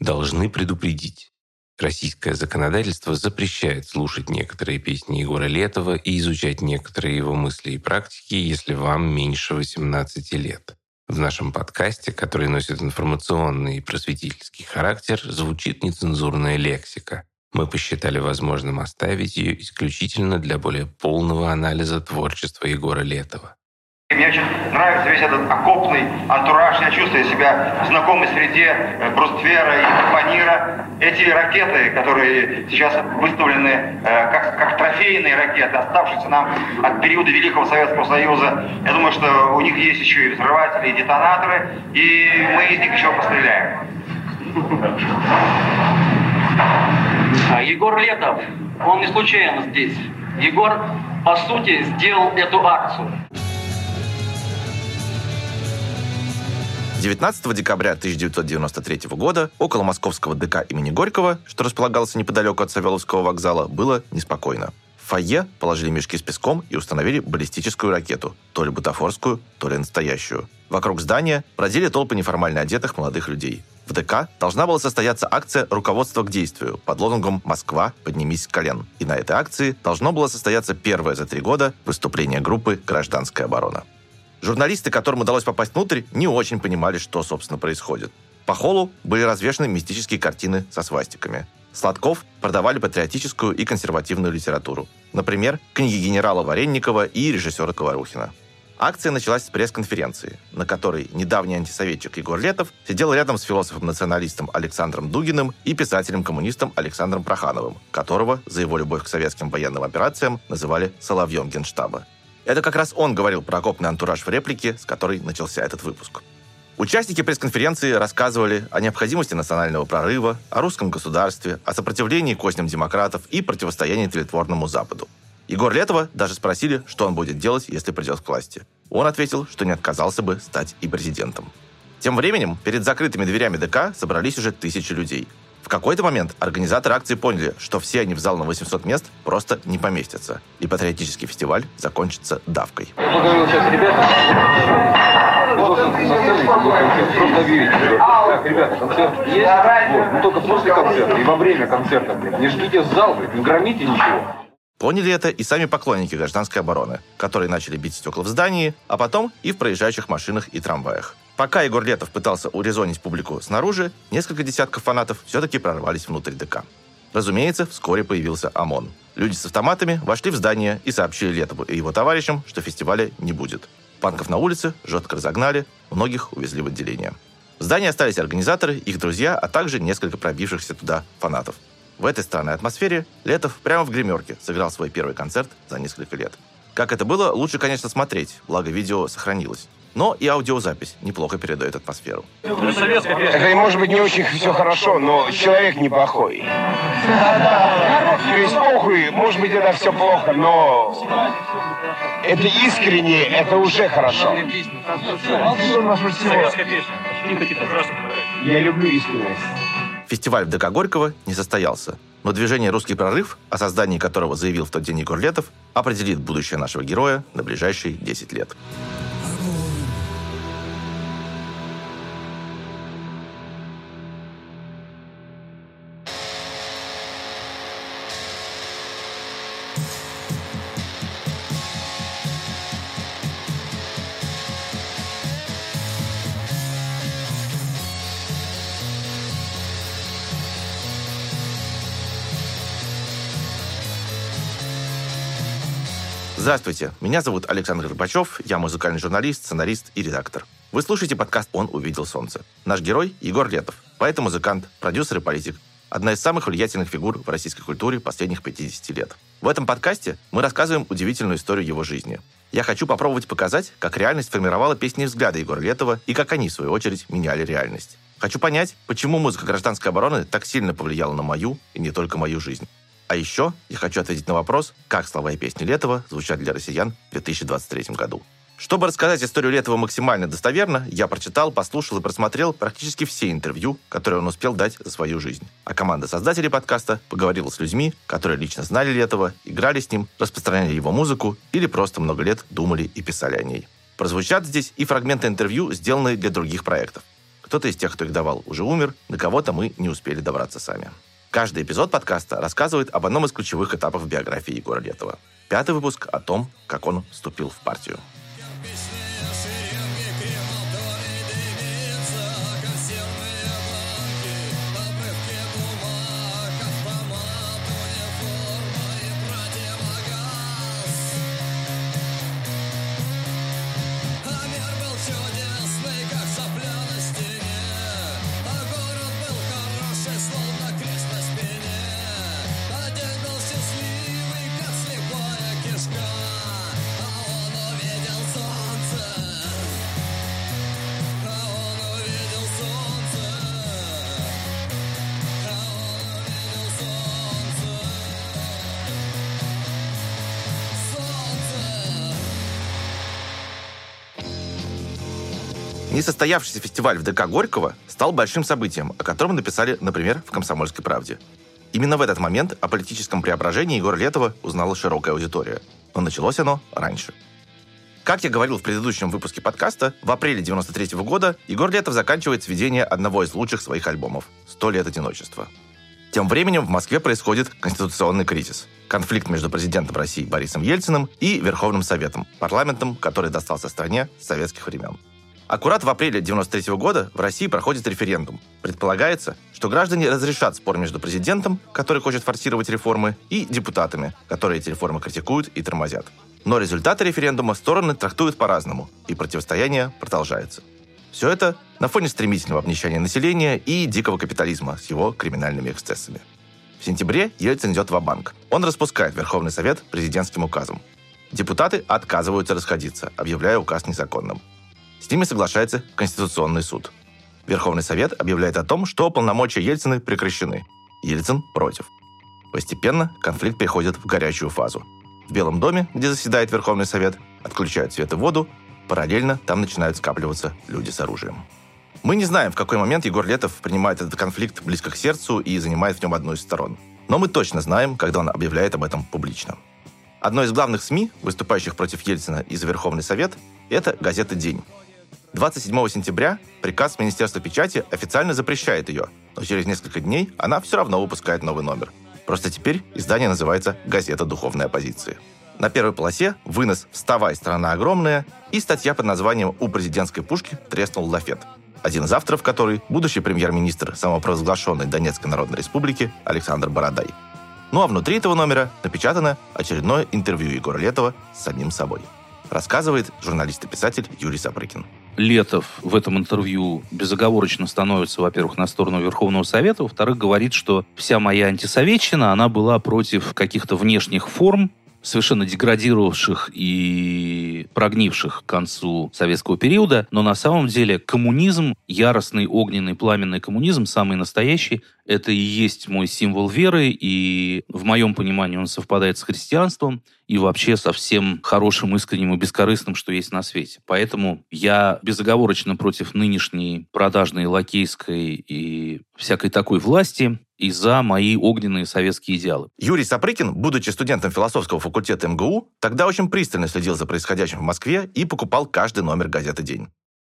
Должны предупредить. Российское законодательство запрещает слушать некоторые песни Егора Летова и изучать некоторые его мысли и практики, если вам меньше 18 лет. В нашем подкасте, который носит информационный и просветительский характер, звучит нецензурная лексика. Мы посчитали возможным оставить ее исключительно для более полного анализа творчества Егора Летова. Мне очень нравится весь этот окопный антураж. Я чувствую себя в знакомой среде э, Бруствера и Панира. Эти ракеты, которые сейчас выставлены э, как, как трофейные ракеты, оставшиеся нам от периода Великого Советского Союза, я думаю, что у них есть еще и взрыватели, и детонаторы, и мы из них еще постреляем. А Егор Летов, он не случайно здесь. Егор, по сути, сделал эту акцию. 19 декабря 1993 года около московского ДК имени Горького, что располагался неподалеку от Савеловского вокзала, было неспокойно. В фойе положили мешки с песком и установили баллистическую ракету, то ли бутафорскую, то ли настоящую. Вокруг здания бродили толпы неформально одетых молодых людей. В ДК должна была состояться акция «Руководство к действию» под лозунгом «Москва, поднимись с колен». И на этой акции должно было состояться первое за три года выступление группы «Гражданская оборона». Журналисты, которым удалось попасть внутрь, не очень понимали, что, собственно, происходит. По холлу были развешаны мистические картины со свастиками. Сладков продавали патриотическую и консервативную литературу. Например, книги генерала Варенникова и режиссера Говорухина. Акция началась с пресс-конференции, на которой недавний антисоветчик Егор Летов сидел рядом с философом-националистом Александром Дугиным и писателем-коммунистом Александром Прохановым, которого за его любовь к советским военным операциям называли «Соловьем Генштаба». Это как раз он говорил про окопный антураж в реплике, с которой начался этот выпуск. Участники пресс-конференции рассказывали о необходимости национального прорыва, о русском государстве, о сопротивлении козням демократов и противостоянии тлетворному Западу. Егор Летова даже спросили, что он будет делать, если придет к власти. Он ответил, что не отказался бы стать и президентом. Тем временем перед закрытыми дверями ДК собрались уже тысячи людей. В какой-то момент организаторы акции поняли, что все они в зал на 800 мест просто не поместятся, и патриотический фестиваль закончится давкой. Просто объявить, так, ребята, концерт есть, вот, но только после концерта и во время концерта, блин. Не жгите зал, блин, не громите ничего. Поняли это и сами поклонники гражданской обороны, которые начали бить стекла в здании, а потом и в проезжающих машинах и трамваях. Пока Егор Летов пытался урезонить публику снаружи, несколько десятков фанатов все-таки прорвались внутрь ДК. Разумеется, вскоре появился ОМОН. Люди с автоматами вошли в здание и сообщили Летову и его товарищам, что фестиваля не будет. Панков на улице жестко разогнали, многих увезли в отделение. В здании остались организаторы, их друзья, а также несколько пробившихся туда фанатов. В этой странной атмосфере Летов прямо в гримерке сыграл свой первый концерт за несколько лет. Как это было, лучше, конечно, смотреть, благо видео сохранилось. Но и аудиозапись неплохо передает атмосферу. Это может быть не очень все хорошо, но человек неплохой. То есть похуй, может быть это все плохо, но это искренне, это уже хорошо. Я люблю искренность. Фестиваль в ДК Горького не состоялся, но движение «Русский прорыв», о создании которого заявил в тот день Егор Летов, определит будущее нашего героя на ближайшие 10 лет. Здравствуйте, меня зовут Александр Горбачев, я музыкальный журналист, сценарист и редактор. Вы слушаете подкаст «Он увидел солнце». Наш герой – Егор Летов, поэт и музыкант, продюсер и политик. Одна из самых влиятельных фигур в российской культуре последних 50 лет. В этом подкасте мы рассказываем удивительную историю его жизни. Я хочу попробовать показать, как реальность формировала песни и взгляды Егора Летова и как они, в свою очередь, меняли реальность. Хочу понять, почему музыка гражданской обороны так сильно повлияла на мою и не только мою жизнь. А еще я хочу ответить на вопрос, как слова и песни Летова звучат для россиян в 2023 году. Чтобы рассказать историю Летова максимально достоверно, я прочитал, послушал и просмотрел практически все интервью, которые он успел дать за свою жизнь. А команда создателей подкаста поговорила с людьми, которые лично знали Летова, играли с ним, распространяли его музыку или просто много лет думали и писали о ней. Прозвучат здесь и фрагменты интервью, сделанные для других проектов. Кто-то из тех, кто их давал, уже умер, до кого-то мы не успели добраться сами. Каждый эпизод подкаста рассказывает об одном из ключевых этапов биографии Егора Летова. Пятый выпуск о том, как он вступил в партию. Несостоявшийся фестиваль в ДК Горького стал большим событием, о котором написали, например, в «Комсомольской правде». Именно в этот момент о политическом преображении Егора Летова узнала широкая аудитория. Но началось оно раньше. Как я говорил в предыдущем выпуске подкаста, в апреле 93 -го года Егор Летов заканчивает сведение одного из лучших своих альбомов «Сто лет одиночества». Тем временем в Москве происходит конституционный кризис. Конфликт между президентом России Борисом Ельциным и Верховным Советом, парламентом, который достался стране с советских времен. Аккурат в апреле 1993 года в России проходит референдум. Предполагается, что граждане разрешат спор между президентом, который хочет форсировать реформы, и депутатами, которые эти реформы критикуют и тормозят. Но результаты референдума стороны трактуют по-разному, и противостояние продолжается. Все это на фоне стремительного обнищания населения и дикого капитализма с его криминальными эксцессами. В сентябре Ельцин идет в банк Он распускает Верховный Совет президентским указом. Депутаты отказываются расходиться, объявляя указ незаконным. С ними соглашается Конституционный суд. Верховный Совет объявляет о том, что полномочия Ельцина прекращены. Ельцин против. Постепенно конфликт переходит в горячую фазу. В Белом доме, где заседает Верховный Совет, отключают свет и воду, параллельно там начинают скапливаться люди с оружием. Мы не знаем, в какой момент Егор Летов принимает этот конфликт близко к сердцу и занимает в нем одну из сторон. Но мы точно знаем, когда он объявляет об этом публично. Одной из главных СМИ, выступающих против Ельцина и за Верховный Совет, это газета «День», 27 сентября приказ Министерства печати официально запрещает ее, но через несколько дней она все равно выпускает новый номер. Просто теперь издание называется «Газета духовной оппозиции». На первой полосе вынос «Вставай, страна огромная» и статья под названием «У президентской пушки треснул лафет», один из авторов которой – будущий премьер-министр самопровозглашенной Донецкой Народной Республики Александр Бородай. Ну а внутри этого номера напечатано очередное интервью Егора Летова с самим собой. Рассказывает журналист и писатель Юрий Сапрыкин. Летов в этом интервью безоговорочно становится, во-первых, на сторону Верховного Совета, во-вторых, говорит, что вся моя антисоветчина, она была против каких-то внешних форм, совершенно деградировавших и прогнивших к концу советского периода, но на самом деле коммунизм, яростный, огненный, пламенный коммунизм, самый настоящий, это и есть мой символ веры, и в моем понимании он совпадает с христианством и вообще со всем хорошим, искренним и бескорыстным, что есть на свете. Поэтому я безоговорочно против нынешней продажной лакейской и всякой такой власти и за мои огненные советские идеалы. Юрий Сапрыкин, будучи студентом философского факультета МГУ, тогда очень пристально следил за происходящим в Москве и покупал каждый номер газеты «День».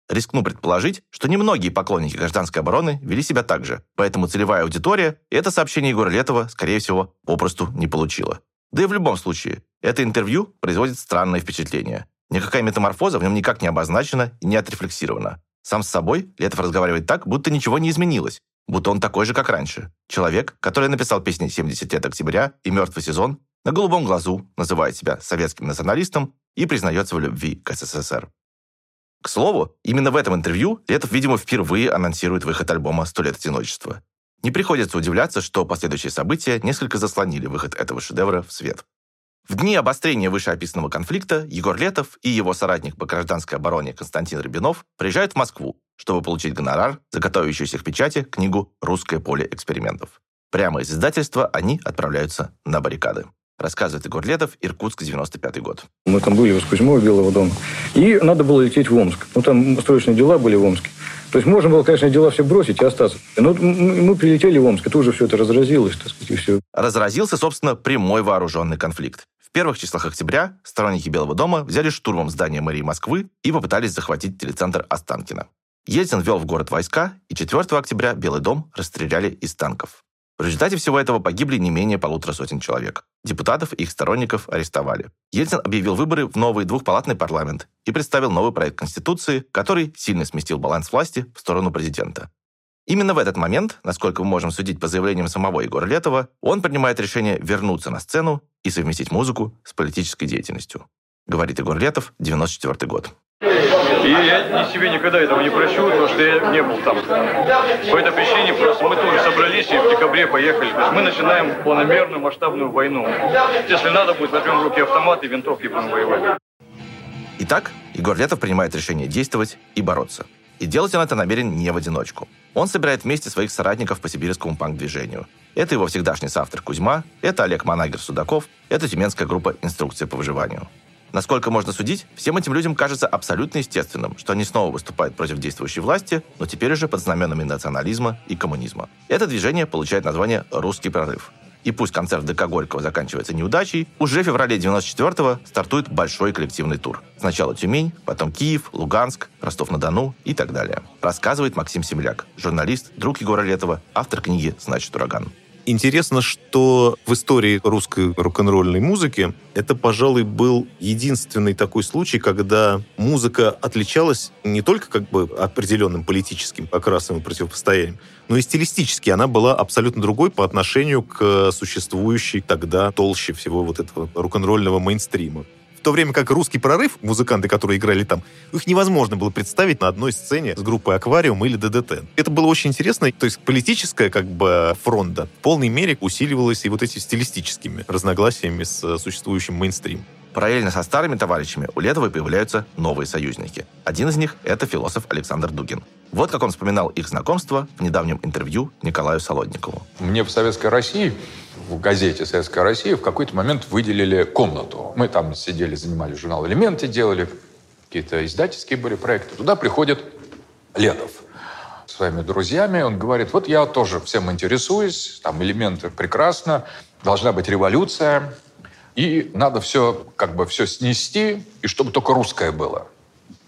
Рискну предположить, что немногие поклонники гражданской обороны вели себя так же, поэтому целевая аудитория это сообщение Егора Летова, скорее всего, попросту не получила. Да и в любом случае, это интервью производит странное впечатление. Никакая метаморфоза в нем никак не обозначена и не отрефлексирована. Сам с собой Летов разговаривает так, будто ничего не изменилось, будто он такой же, как раньше. Человек, который написал песни «70 лет октября» и «Мертвый сезон», на голубом глазу называет себя советским националистом и признается в любви к СССР. К слову, именно в этом интервью Летов, видимо, впервые анонсирует выход альбома «Сто лет одиночества». Не приходится удивляться, что последующие события несколько заслонили выход этого шедевра в свет. В дни обострения вышеописанного конфликта Егор Летов и его соратник по гражданской обороне Константин Рябинов приезжают в Москву, чтобы получить гонорар за готовящуюся к печати книгу «Русское поле экспериментов». Прямо из издательства они отправляются на баррикады рассказывает Егор Летов, Иркутск, 95 год. Мы там были в Кузьмово, Белого дома. И надо было лететь в Омск. Ну, там строечные дела были в Омске. То есть можно было, конечно, дела все бросить и остаться. Но мы прилетели в Омск, и тут же все это разразилось, так сказать, и все. Разразился, собственно, прямой вооруженный конфликт. Первых числах октября сторонники Белого дома взяли штурмом здание мэрии Москвы и попытались захватить телецентр Останкино. Ельцин ввел в город войска, и 4 октября Белый дом расстреляли из танков. В результате всего этого погибли не менее полутора сотен человек. Депутатов и их сторонников арестовали. Ельцин объявил выборы в новый двухпалатный парламент и представил новый проект Конституции, который сильно сместил баланс власти в сторону президента. Именно в этот момент, насколько мы можем судить по заявлениям самого Егора Летова, он принимает решение вернуться на сцену и совместить музыку с политической деятельностью. Говорит Егор Летов, 94 год. И я себе никогда этого не прощу, потому что я не был там. По этой причине просто мы тоже собрались и в декабре поехали. То есть мы начинаем планомерную масштабную войну. Если надо будет, возьмем в руки автоматы и винтовки будем воевать. Итак, Егор Летов принимает решение действовать и бороться. И делать он это намерен не в одиночку. Он собирает вместе своих соратников по сибирскому панк-движению. Это его всегдашний соавтор Кузьма, это Олег Манагер Судаков, это тюменская группа «Инструкция по выживанию». Насколько можно судить, всем этим людям кажется абсолютно естественным, что они снова выступают против действующей власти, но теперь уже под знаменами национализма и коммунизма. Это движение получает название «Русский прорыв». И пусть концерт ДК Горького заканчивается неудачей, уже в феврале 94-го стартует большой коллективный тур. Сначала Тюмень, потом Киев, Луганск, Ростов-на-Дону и так далее. Рассказывает Максим Семляк, журналист, друг Егора Летова, автор книги «Значит, ураган». Интересно, что в истории русской рок-н-ролльной музыки это, пожалуй, был единственный такой случай, когда музыка отличалась не только как бы определенным политическим окрасом и противопостоянием, но и стилистически она была абсолютно другой по отношению к существующей тогда толще всего вот этого рок-н-ролльного мейнстрима то время как русский прорыв, музыканты, которые играли там, их невозможно было представить на одной сцене с группой «Аквариум» или «ДДТ». Это было очень интересно. То есть политическая как бы фронта в полной мере усиливалась и вот этими стилистическими разногласиями с существующим мейнстрим. Параллельно со старыми товарищами у Летова появляются новые союзники. Один из них – это философ Александр Дугин. Вот как он вспоминал их знакомство в недавнем интервью Николаю Солодникову. Мне в Советской России в газете «Советская Россия» в какой-то момент выделили комнату. Мы там сидели, занимали журнал «Элементы», делали какие-то издательские были проекты. Туда приходит Летов своими друзьями. Он говорит, вот я тоже всем интересуюсь, там элементы прекрасно, должна быть революция, и надо все, как бы все снести, и чтобы только русское было.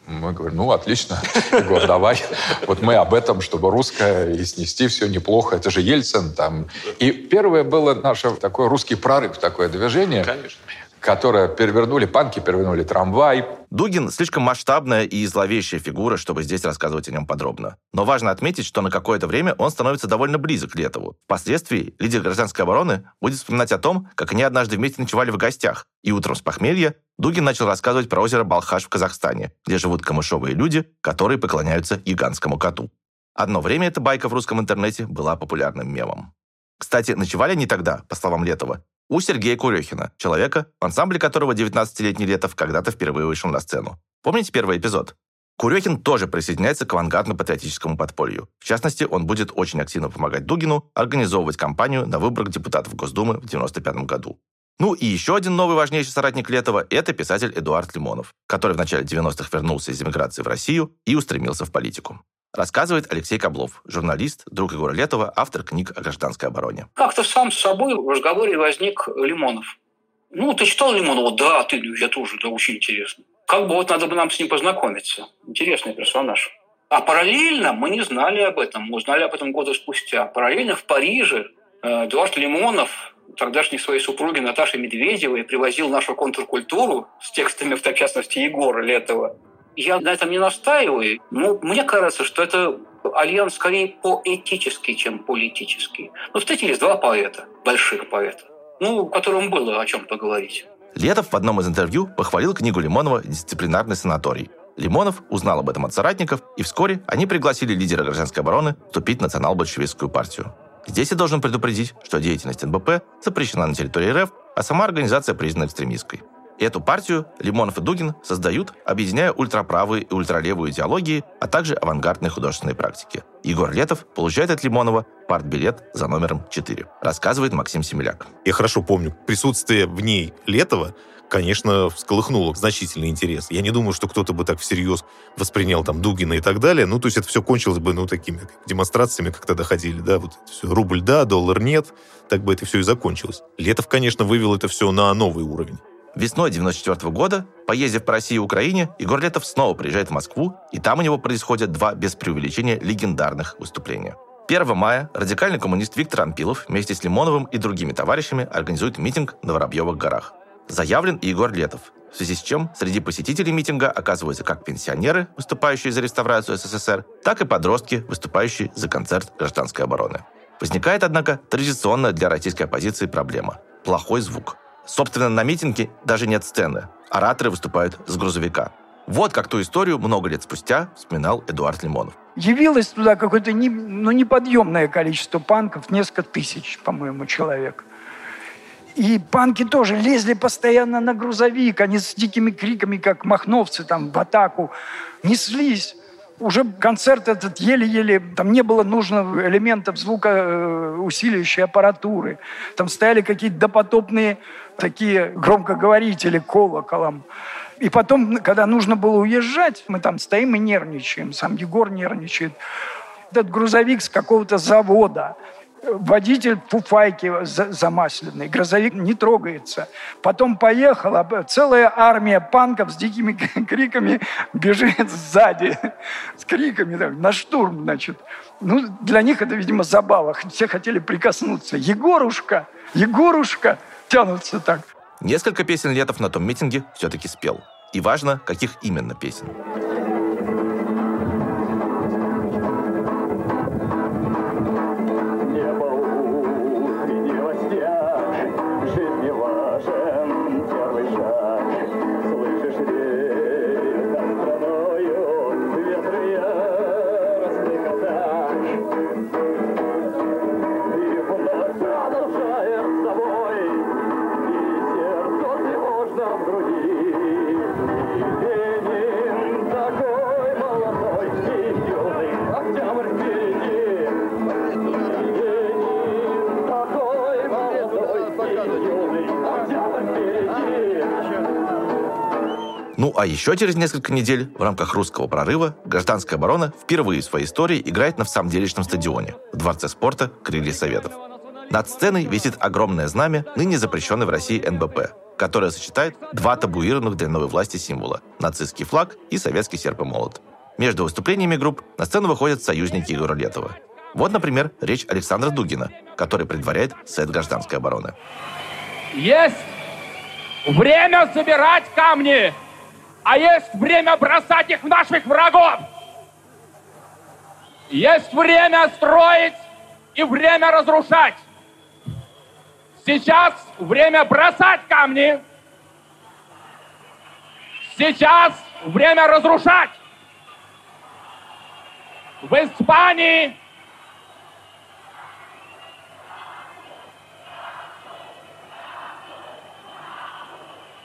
Мы говорим, ну, отлично, Егор, давай. Вот мы об этом, чтобы русское и снести все неплохо. Это же Ельцин там. И первое было наше такой русский прорыв, такое движение. Конечно которое перевернули панки, перевернули трамвай. Дугин слишком масштабная и зловещая фигура, чтобы здесь рассказывать о нем подробно. Но важно отметить, что на какое-то время он становится довольно близок к Летову. Впоследствии лидер гражданской обороны будет вспоминать о том, как они однажды вместе ночевали в гостях, и утром с похмелья Дугин начал рассказывать про озеро Балхаш в Казахстане, где живут камышовые люди, которые поклоняются гигантскому коту. Одно время эта байка в русском интернете была популярным мемом. Кстати, ночевали они тогда, по словам Летова, у Сергея Курехина, человека, в ансамбле которого 19-летний Летов когда-то впервые вышел на сцену. Помните первый эпизод? Курехин тоже присоединяется к авангардно-патриотическому подполью. В частности, он будет очень активно помогать Дугину организовывать кампанию на выборах депутатов Госдумы в 1995 году. Ну и еще один новый важнейший соратник Летова – это писатель Эдуард Лимонов, который в начале 90-х вернулся из эмиграции в Россию и устремился в политику. Рассказывает Алексей Каблов, журналист, друг Егора Летова, автор книг о гражданской обороне. Как-то сам с собой в разговоре возник Лимонов. Ну, ты читал Лимонова? Да, ты, я тоже, да, очень интересно. Как бы вот надо бы нам с ним познакомиться. Интересный персонаж. А параллельно мы не знали об этом. Мы узнали об этом года спустя. Параллельно в Париже э, Эдуард Лимонов, тогдашней своей супруги Наташей Медведевой, привозил нашу контркультуру с текстами, в частности, Егора Летова я на этом не настаиваю, но мне кажется, что это альянс скорее поэтический, чем политический. Ну, встретились два поэта, больших поэта, ну, которым было о чем поговорить. Летов в одном из интервью похвалил книгу Лимонова «Дисциплинарный санаторий». Лимонов узнал об этом от соратников, и вскоре они пригласили лидера гражданской обороны вступить в национал-большевистскую партию. Здесь я должен предупредить, что деятельность НБП запрещена на территории РФ, а сама организация признана экстремистской. Эту партию Лимонов и Дугин создают, объединяя ультраправые и ультралевые идеологии, а также авангардные художественные практики. Егор Летов получает от Лимонова партбилет за номером 4, рассказывает Максим Семеляк. Я хорошо помню, присутствие в ней Летова конечно, всколыхнуло значительный интерес. Я не думаю, что кто-то бы так всерьез воспринял там Дугина и так далее. Ну, то есть это все кончилось бы, ну, такими демонстрациями, как тогда ходили, да, вот все, рубль да, доллар нет, так бы это все и закончилось. Летов, конечно, вывел это все на новый уровень. Весной 94 года, поездив по России и Украине, Егор Летов снова приезжает в Москву, и там у него происходят два, без преувеличения, легендарных выступления. 1 мая радикальный коммунист Виктор Ампилов вместе с Лимоновым и другими товарищами организует митинг на Воробьевых горах. Заявлен и Егор Летов, в связи с чем среди посетителей митинга оказываются как пенсионеры, выступающие за реставрацию СССР, так и подростки, выступающие за концерт гражданской обороны. Возникает, однако, традиционная для российской оппозиции проблема – плохой звук – Собственно, на митинге даже нет сцены. Ораторы выступают с грузовика. Вот как ту историю много лет спустя вспоминал Эдуард Лимонов. Явилось туда какое-то не, ну, неподъемное количество панков, несколько тысяч, по-моему, человек. И панки тоже лезли постоянно на грузовик, они с дикими криками, как махновцы, там, в атаку, неслись уже концерт этот еле-еле, там не было нужных элементов звукоусиливающей аппаратуры. Там стояли какие-то допотопные такие громкоговорители колоколом. И потом, когда нужно было уезжать, мы там стоим и нервничаем. Сам Егор нервничает. Этот грузовик с какого-то завода – водитель фуфайки замасленный, грузовик не трогается. Потом поехала, целая армия панков с дикими криками бежит сзади, с криками так, на штурм, значит. Ну, для них это, видимо, забава. Все хотели прикоснуться. Егорушка, Егорушка, тянутся так. Несколько песен Летов на том митинге все-таки спел. И важно, каких именно песен. Еще через несколько недель в рамках русского прорыва гражданская оборона впервые в своей истории играет на всамделишном стадионе в Дворце спорта «Крылья Советов». Над сценой висит огромное знамя, ныне запрещенной в России НБП, которое сочетает два табуированных для новой власти символа – нацистский флаг и советский серп и молот. Между выступлениями групп на сцену выходят союзники Егора Летова. Вот, например, речь Александра Дугина, который предваряет сет гражданской обороны. Есть время собирать камни! А есть время бросать их в наших врагов. Есть время строить и время разрушать. Сейчас время бросать камни. Сейчас время разрушать. В Испании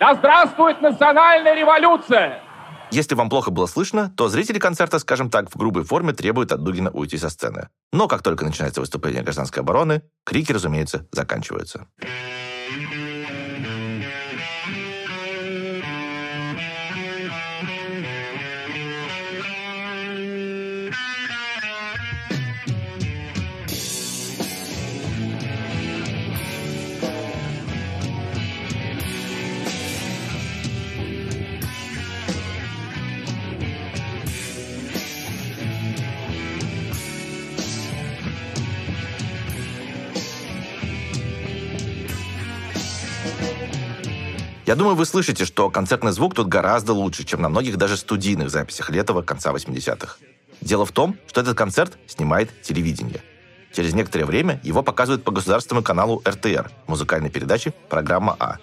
Да здравствует национальная революция! Если вам плохо было слышно, то зрители концерта, скажем так, в грубой форме требуют от Дугина уйти со сцены. Но как только начинается выступление гражданской обороны, крики, разумеется, заканчиваются. Я думаю, вы слышите, что концертный звук тут гораздо лучше, чем на многих даже студийных записях Летова конца 80-х. Дело в том, что этот концерт снимает телевидение. Через некоторое время его показывают по государственному каналу РТР, музыкальной передаче «Программа А».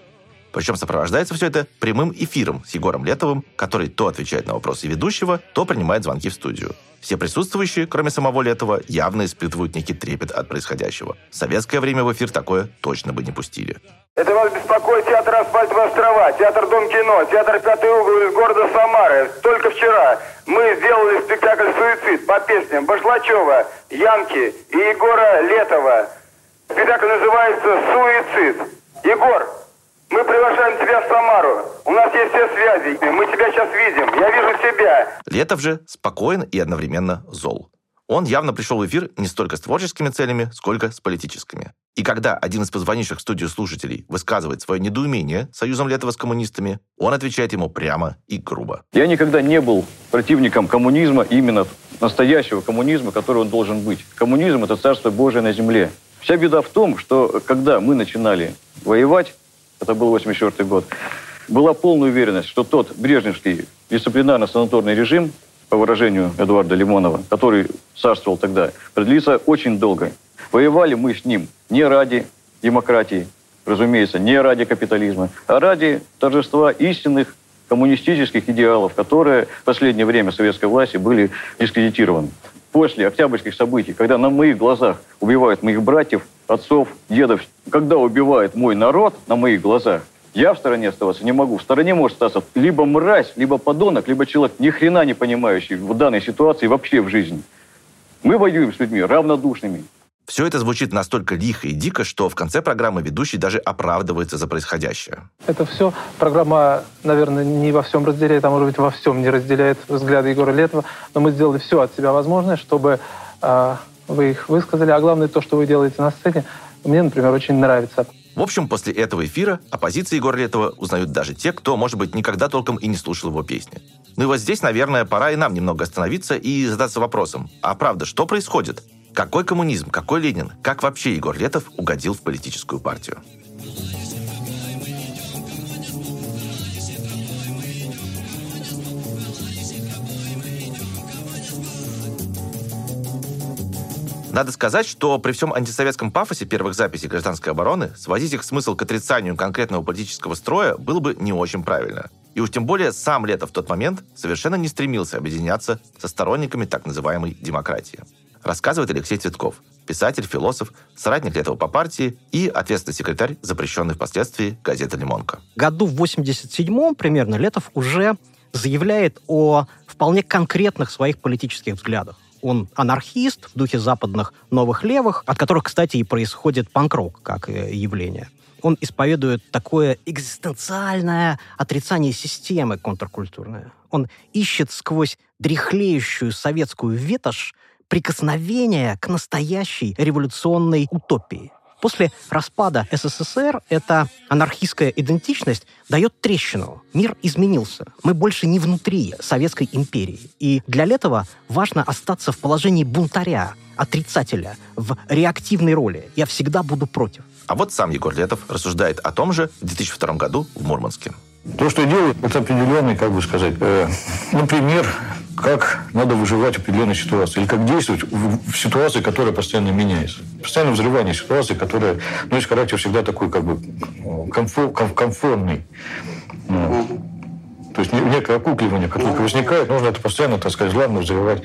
Причем сопровождается все это прямым эфиром с Егором Летовым, который то отвечает на вопросы ведущего, то принимает звонки в студию. Все присутствующие, кроме самого Летова, явно испытывают некий трепет от происходящего. В советское время в эфир такое точно бы не пустили. Это вас беспокоит театр «Асфальтовые острова», театр «Дом кино», театр «Пятый угол» из города Самары. Только вчера мы сделали спектакль «Суицид» по песням Башлачева, Янки и Егора Летова. Спектакль называется «Суицид». Егор, мы приглашаем тебя в Самару. У нас есть все связи. Мы тебя сейчас видим. Я вижу себя. Летов же спокоен и одновременно зол. Он явно пришел в эфир не столько с творческими целями, сколько с политическими. И когда один из позвонивших в студию слушателей высказывает свое недоумение союзом Летова с коммунистами, он отвечает ему прямо и грубо. Я никогда не был противником коммунизма, именно настоящего коммунизма, который он должен быть. Коммунизм – это царство Божие на земле. Вся беда в том, что когда мы начинали воевать, это был 84 год, была полная уверенность, что тот брежневский дисциплинарно-санаторный режим, по выражению Эдуарда Лимонова, который царствовал тогда, продлится очень долго. Воевали мы с ним не ради демократии, разумеется, не ради капитализма, а ради торжества истинных коммунистических идеалов, которые в последнее время советской власти были дискредитированы. После октябрьских событий, когда на моих глазах убивают моих братьев, отцов, дедов, когда убивает мой народ на моих глазах, я в стороне оставаться не могу. В стороне может остаться либо мразь, либо подонок, либо человек ни хрена не понимающий в данной ситуации вообще в жизни. Мы воюем с людьми равнодушными. Все это звучит настолько лихо и дико, что в конце программы ведущий даже оправдывается за происходящее. Это все программа, наверное, не во всем разделяет, а может быть во всем не разделяет взгляды Егора Летова, но мы сделали все от себя возможное, чтобы э, вы их высказали. А главное то, что вы делаете на сцене, мне, например, очень нравится. В общем, после этого эфира о позиции Егора Летова узнают даже те, кто, может быть, никогда толком и не слушал его песни. Ну и вот здесь, наверное, пора и нам немного остановиться и задаться вопросом, а правда, что происходит? Какой коммунизм, какой Ленин, как вообще Егор Летов угодил в политическую партию? Надо сказать, что при всем антисоветском пафосе первых записей гражданской обороны сводить их смысл к отрицанию конкретного политического строя было бы не очень правильно. И уж тем более сам Летов в тот момент совершенно не стремился объединяться со сторонниками так называемой демократии. Рассказывает Алексей Цветков, писатель, философ, соратник Летова по партии и ответственный секретарь запрещенной впоследствии газеты «Лимонка». Году в 87-м примерно Летов уже заявляет о вполне конкретных своих политических взглядах. Он анархист в духе западных новых левых, от которых, кстати, и происходит панк-рок как э, явление. Он исповедует такое экзистенциальное отрицание системы контркультурное. Он ищет сквозь дряхлеющую советскую ветошь прикосновение к настоящей революционной утопии. После распада СССР эта анархистская идентичность дает трещину. Мир изменился. Мы больше не внутри Советской империи. И для этого важно остаться в положении бунтаря, отрицателя, в реактивной роли. Я всегда буду против. А вот сам Егор Летов рассуждает о том же в 2002 году в Мурманске. То, что делают, это определенный, как бы сказать, э, например, как надо выживать в определенной ситуации, или как действовать в, в ситуации, которая постоянно меняется. Постоянно взрывание ситуации, которая носит ну, характер всегда такой, как бы, комфор, комфортный. Ну, то есть некое окукливание, как только возникает, нужно это постоянно, так сказать, главное взрывать.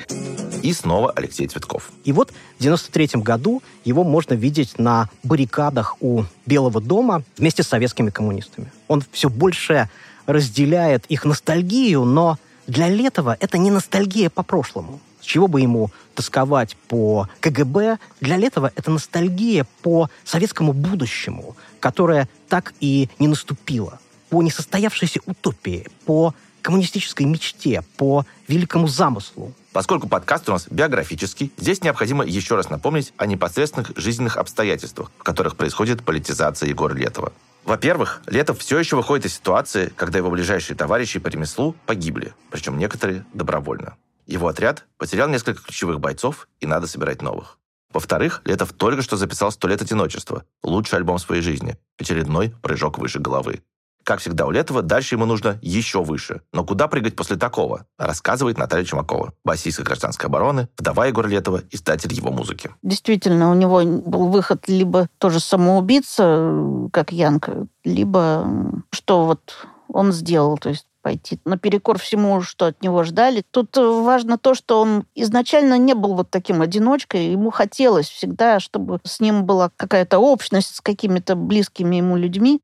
И снова Алексей Цветков. И вот в 93 году его можно видеть на баррикадах у Белого дома вместе с советскими коммунистами. Он все больше разделяет их ностальгию, но для Летова это не ностальгия по прошлому. С чего бы ему тосковать по КГБ? Для Летова это ностальгия по советскому будущему, которое так и не наступило, по несостоявшейся утопии, по коммунистической мечте, по великому замыслу. Поскольку подкаст у нас биографический, здесь необходимо еще раз напомнить о непосредственных жизненных обстоятельствах, в которых происходит политизация Егора Летова. Во-первых, Летов все еще выходит из ситуации, когда его ближайшие товарищи по ремеслу погибли, причем некоторые добровольно. Его отряд потерял несколько ключевых бойцов, и надо собирать новых. Во-вторых, Летов только что записал «Сто лет одиночества» – лучший альбом своей жизни, очередной прыжок выше головы. Как всегда у Летова, дальше ему нужно еще выше. Но куда прыгать после такого? Рассказывает Наталья Чумакова, басистка гражданской обороны, вдова Егора Летова, издатель его музыки. Действительно, у него был выход либо тоже самоубийца, как Янка, либо что вот он сделал, то есть пойти наперекор всему, что от него ждали. Тут важно то, что он изначально не был вот таким одиночкой. Ему хотелось всегда, чтобы с ним была какая-то общность с какими-то близкими ему людьми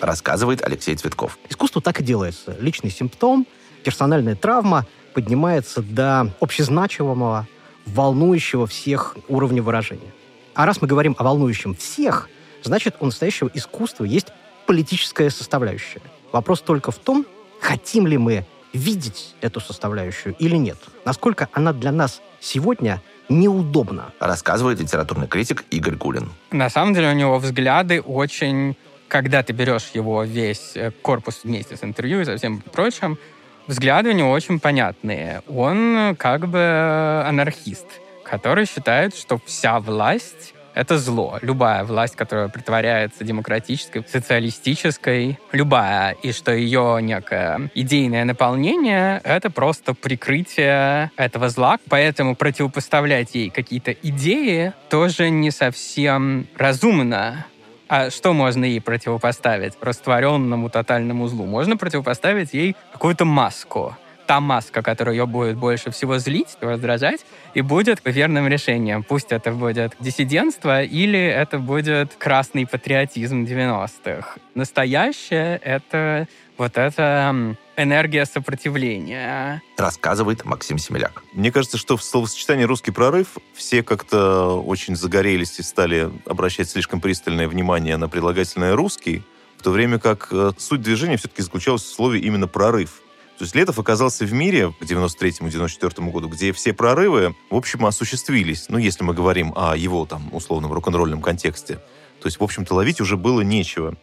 рассказывает Алексей Цветков. Искусство так и делается. Личный симптом, персональная травма поднимается до общезначимого, волнующего всех уровня выражения. А раз мы говорим о волнующем всех, значит, у настоящего искусства есть политическая составляющая. Вопрос только в том, хотим ли мы видеть эту составляющую или нет. Насколько она для нас сегодня неудобно. Рассказывает литературный критик Игорь Гулин. На самом деле у него взгляды очень... Когда ты берешь его весь э, корпус вместе с интервью и со всем прочим, взгляды у него очень понятные. Он э, как бы анархист, который считает, что вся власть это зло. Любая власть, которая притворяется демократической, социалистической, любая, и что ее некое идейное наполнение — это просто прикрытие этого зла. Поэтому противопоставлять ей какие-то идеи тоже не совсем разумно. А что можно ей противопоставить растворенному тотальному злу? Можно противопоставить ей какую-то маску та маска, которая ее будет больше всего злить, раздражать, и будет верным решением. Пусть это будет диссидентство или это будет красный патриотизм 90-х. Настоящее — это вот эта энергия сопротивления. Рассказывает Максим Семеляк. Мне кажется, что в словосочетании «русский прорыв» все как-то очень загорелись и стали обращать слишком пристальное внимание на прилагательное «русский», в то время как э, суть движения все-таки заключалась в слове именно «прорыв». То есть Летов оказался в мире к 93-94 году, где все прорывы, в общем, осуществились. Ну, если мы говорим о его, там, условном рок-н-ролльном контексте. То есть, в общем-то, ловить уже было нечего.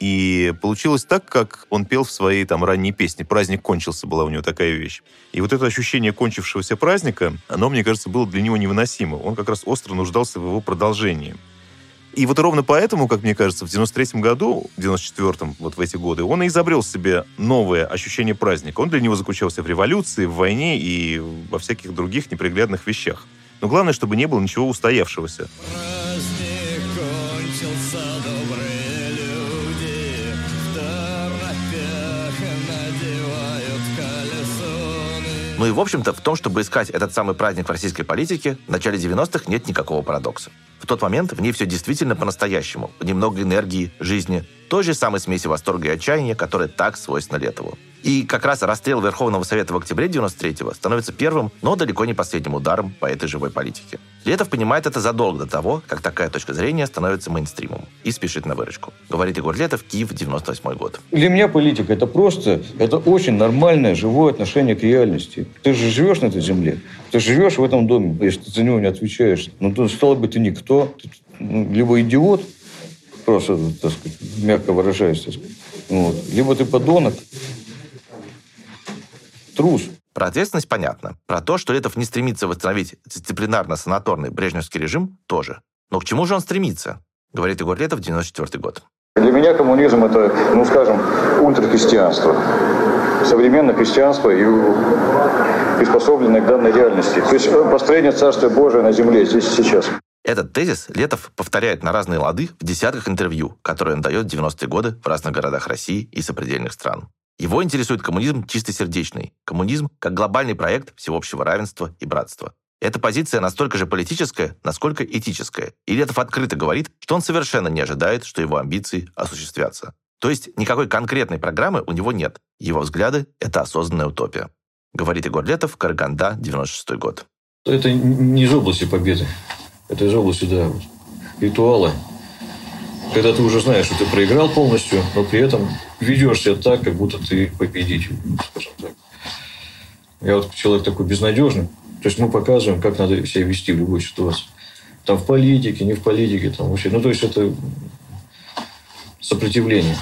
И получилось так, как он пел в своей там ранней песне. «Праздник кончился» была у него такая вещь. И вот это ощущение кончившегося праздника, оно, мне кажется, было для него невыносимо. Он как раз остро нуждался в его продолжении. И вот ровно поэтому, как мне кажется, в 93-м году, в 94-м, вот в эти годы, он и изобрел себе новое ощущение праздника. Он для него заключался в революции, в войне и во всяких других неприглядных вещах. Но главное, чтобы не было ничего устоявшегося. Ну и, в общем-то, в том, чтобы искать этот самый праздник в российской политике, в начале 90-х нет никакого парадокса. В тот момент в ней все действительно по-настоящему. Немного энергии, жизни, той же самой смеси восторга и отчаяния, которая так свойственна Летову. И как раз расстрел Верховного Совета в октябре 93-го становится первым, но далеко не последним ударом по этой живой политике. Летов понимает это задолго до того, как такая точка зрения становится мейнстримом. И спешит на выручку. Говорит Егор Летов, Киев, 98 год. Для меня политика – это просто, это очень нормальное, живое отношение к реальности. Ты же живешь на этой земле, ты живешь в этом доме. Если ты за него не отвечаешь, ну, то стало бы ты никто, ты, ну, либо идиот, просто, так сказать, мягко выражаясь, так сказать, вот, либо ты подонок, трус. Про ответственность понятно. Про то, что Летов не стремится восстановить дисциплинарно-санаторный брежневский режим, тоже. Но к чему же он стремится? Говорит Егор Летов, 94 год. Для меня коммунизм – это, ну, скажем, ультрахристианство. Современное христианство и приспособленное к данной реальности. То есть э, построение Царствия Божия на земле здесь и сейчас. Этот тезис Летов повторяет на разные лады в десятках интервью, которые он дает в 90-е годы в разных городах России и сопредельных стран. Его интересует коммунизм чистосердечный. Коммунизм как глобальный проект всеобщего равенства и братства. Эта позиция настолько же политическая, насколько этическая. И Летов открыто говорит, что он совершенно не ожидает, что его амбиции осуществятся. То есть никакой конкретной программы у него нет. Его взгляды – это осознанная утопия. Говорит Егор Летов, Караганда, 96 год. Это не из области победы. Это из области, да, ритуала. Когда ты уже знаешь, что ты проиграл полностью, но при этом ведешь себя так, как будто ты победитель, скажем так. Я вот человек такой безнадежный. То есть мы показываем, как надо себя вести в любой ситуации. Там в политике, не в политике, там вообще. Ну, то есть это сопротивление.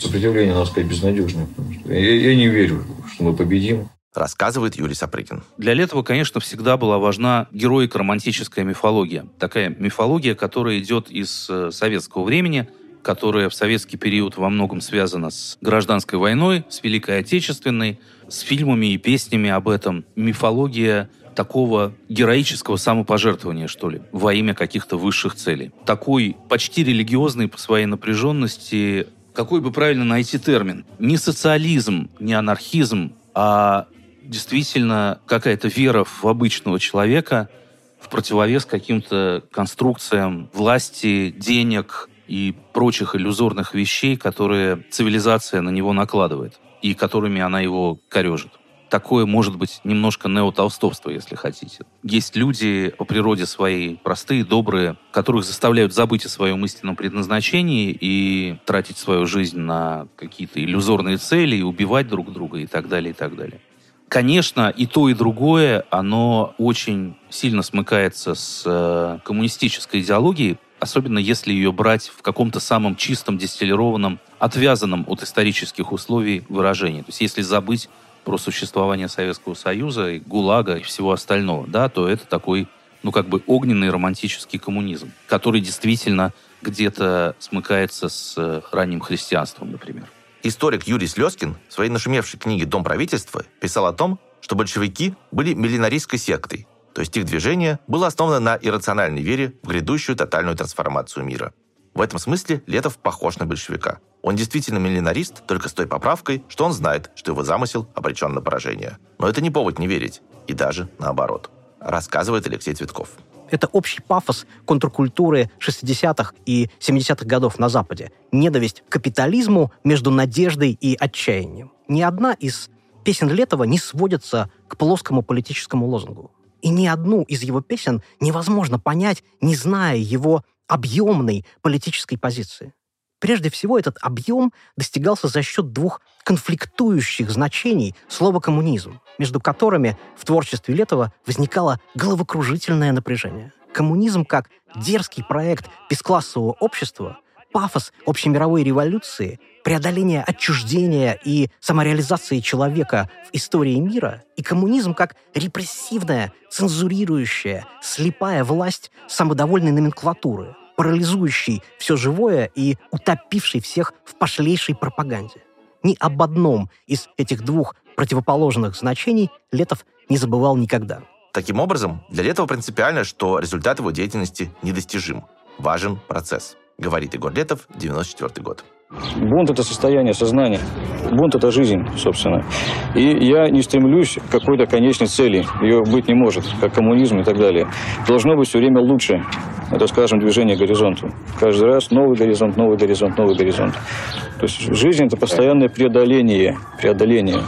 Сопротивление, надо сказать, безнадежное. Я, я не верю, что мы победим рассказывает Юрий Сапрыкин. Для Летова, конечно, всегда была важна героико-романтическая мифология. Такая мифология, которая идет из э, советского времени, которая в советский период во многом связана с гражданской войной, с Великой Отечественной, с фильмами и песнями об этом. Мифология такого героического самопожертвования, что ли, во имя каких-то высших целей. Такой почти религиозный по своей напряженности какой бы правильно найти термин? Не социализм, не анархизм, а действительно какая-то вера в обычного человека в противовес каким-то конструкциям власти, денег и прочих иллюзорных вещей, которые цивилизация на него накладывает и которыми она его корежит. Такое может быть немножко неотолстовство, если хотите. Есть люди по природе своей простые, добрые, которых заставляют забыть о своем истинном предназначении и тратить свою жизнь на какие-то иллюзорные цели, и убивать друг друга и так далее, и так далее. Конечно, и то, и другое, оно очень сильно смыкается с э, коммунистической идеологией, особенно если ее брать в каком-то самом чистом, дистиллированном, отвязанном от исторических условий выражении. То есть если забыть про существование Советского Союза, и ГУЛАГа и всего остального, да, то это такой, ну, как бы огненный романтический коммунизм, который действительно где-то смыкается с э, ранним христианством, например. Историк Юрий Слезкин в своей нашумевшей книге «Дом правительства» писал о том, что большевики были миллинаристской сектой, то есть их движение было основано на иррациональной вере в грядущую тотальную трансформацию мира. В этом смысле Летов похож на большевика. Он действительно миллинарист, только с той поправкой, что он знает, что его замысел обречен на поражение. Но это не повод не верить, и даже наоборот, рассказывает Алексей Цветков. Это общий пафос контркультуры 60-х и 70-х годов на Западе. Ненависть к капитализму между надеждой и отчаянием. Ни одна из песен Летова не сводится к плоскому политическому лозунгу. И ни одну из его песен невозможно понять, не зная его объемной политической позиции. Прежде всего, этот объем достигался за счет двух конфликтующих значений слова «коммунизм», между которыми в творчестве Летова возникало головокружительное напряжение. Коммунизм как дерзкий проект бесклассового общества, пафос общемировой революции, преодоление отчуждения и самореализации человека в истории мира, и коммунизм как репрессивная, цензурирующая, слепая власть самодовольной номенклатуры, парализующий все живое и утопивший всех в пошлейшей пропаганде. Ни об одном из этих двух противоположных значений Летов не забывал никогда. Таким образом, для Летова принципиально, что результат его деятельности недостижим. Важен процесс, говорит Егор Летов, 94 год. Бунт – это состояние сознания. Бунт – это жизнь, собственно. И я не стремлюсь к какой-то конечной цели. Ее быть не может, как коммунизм и так далее. Должно быть все время лучше. Это, скажем, движение к горизонту. Каждый раз новый горизонт, новый горизонт, новый горизонт. То есть жизнь – это постоянное преодоление. Преодоление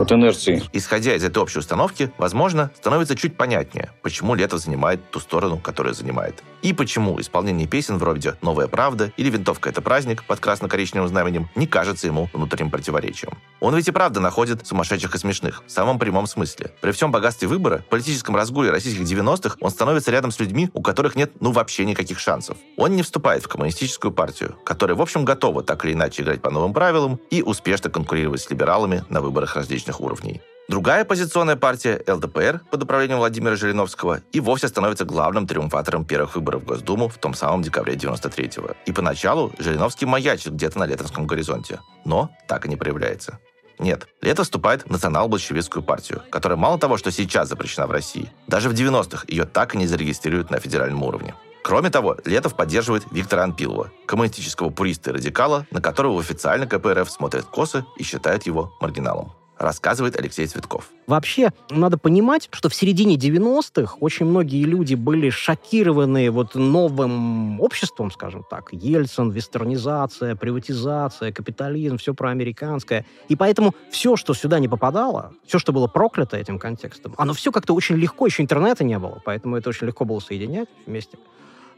от инерции. Исходя из этой общей установки, возможно, становится чуть понятнее, почему Летов занимает ту сторону, которую занимает. И почему исполнение песен вроде «Новая правда» или «Винтовка – это праздник» под красно-коричневым знаменем не кажется ему внутренним противоречием. Он ведь и правда находит сумасшедших и смешных, в самом прямом смысле. При всем богатстве выбора, политическом разгуле российских 90-х он становится рядом с людьми, у которых нет ну вообще никаких шансов. Он не вступает в коммунистическую партию, которая, в общем, готова так или иначе играть по новым правилам и успешно конкурировать с либералами на выборах различных уровней. Другая оппозиционная партия, ЛДПР, под управлением Владимира Жириновского, и вовсе становится главным триумфатором первых выборов в Госдуму в том самом декабре 93-го. И поначалу Жириновский маячит где-то на летовском горизонте, но так и не проявляется. Нет, Лето вступает в национал-большевистскую партию, которая мало того, что сейчас запрещена в России, даже в 90-х ее так и не зарегистрируют на федеральном уровне. Кроме того, Летов поддерживает Виктора Анпилова, коммунистического пуриста и радикала, на которого официально КПРФ смотрят косы и считают его маргиналом рассказывает Алексей Цветков. Вообще, надо понимать, что в середине 90-х очень многие люди были шокированы вот новым обществом, скажем так. Ельцин, вестернизация, приватизация, капитализм, все проамериканское. И поэтому все, что сюда не попадало, все, что было проклято этим контекстом, оно все как-то очень легко, еще интернета не было, поэтому это очень легко было соединять вместе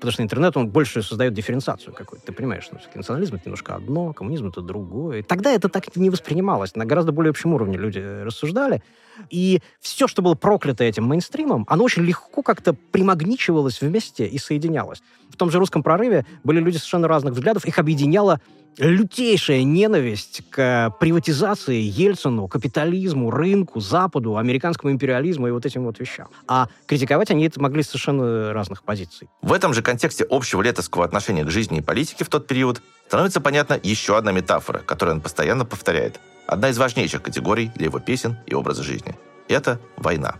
потому что интернет, он больше создает дифференциацию какую-то. Ты понимаешь, что национализм — это немножко одно, коммунизм — это другое. И тогда это так не воспринималось. На гораздо более общем уровне люди рассуждали. И все, что было проклято этим мейнстримом, оно очень легко как-то примагничивалось вместе и соединялось. В том же русском прорыве были люди совершенно разных взглядов, их объединяла лютейшая ненависть к приватизации, Ельцину, капитализму, рынку, Западу, американскому империализму и вот этим вот вещам. А критиковать они это могли с совершенно разных позиций. В этом же контексте общего летовского отношения к жизни и политике в тот период становится понятна еще одна метафора, которую он постоянно повторяет. Одна из важнейших категорий для его песен и образа жизни. Это война.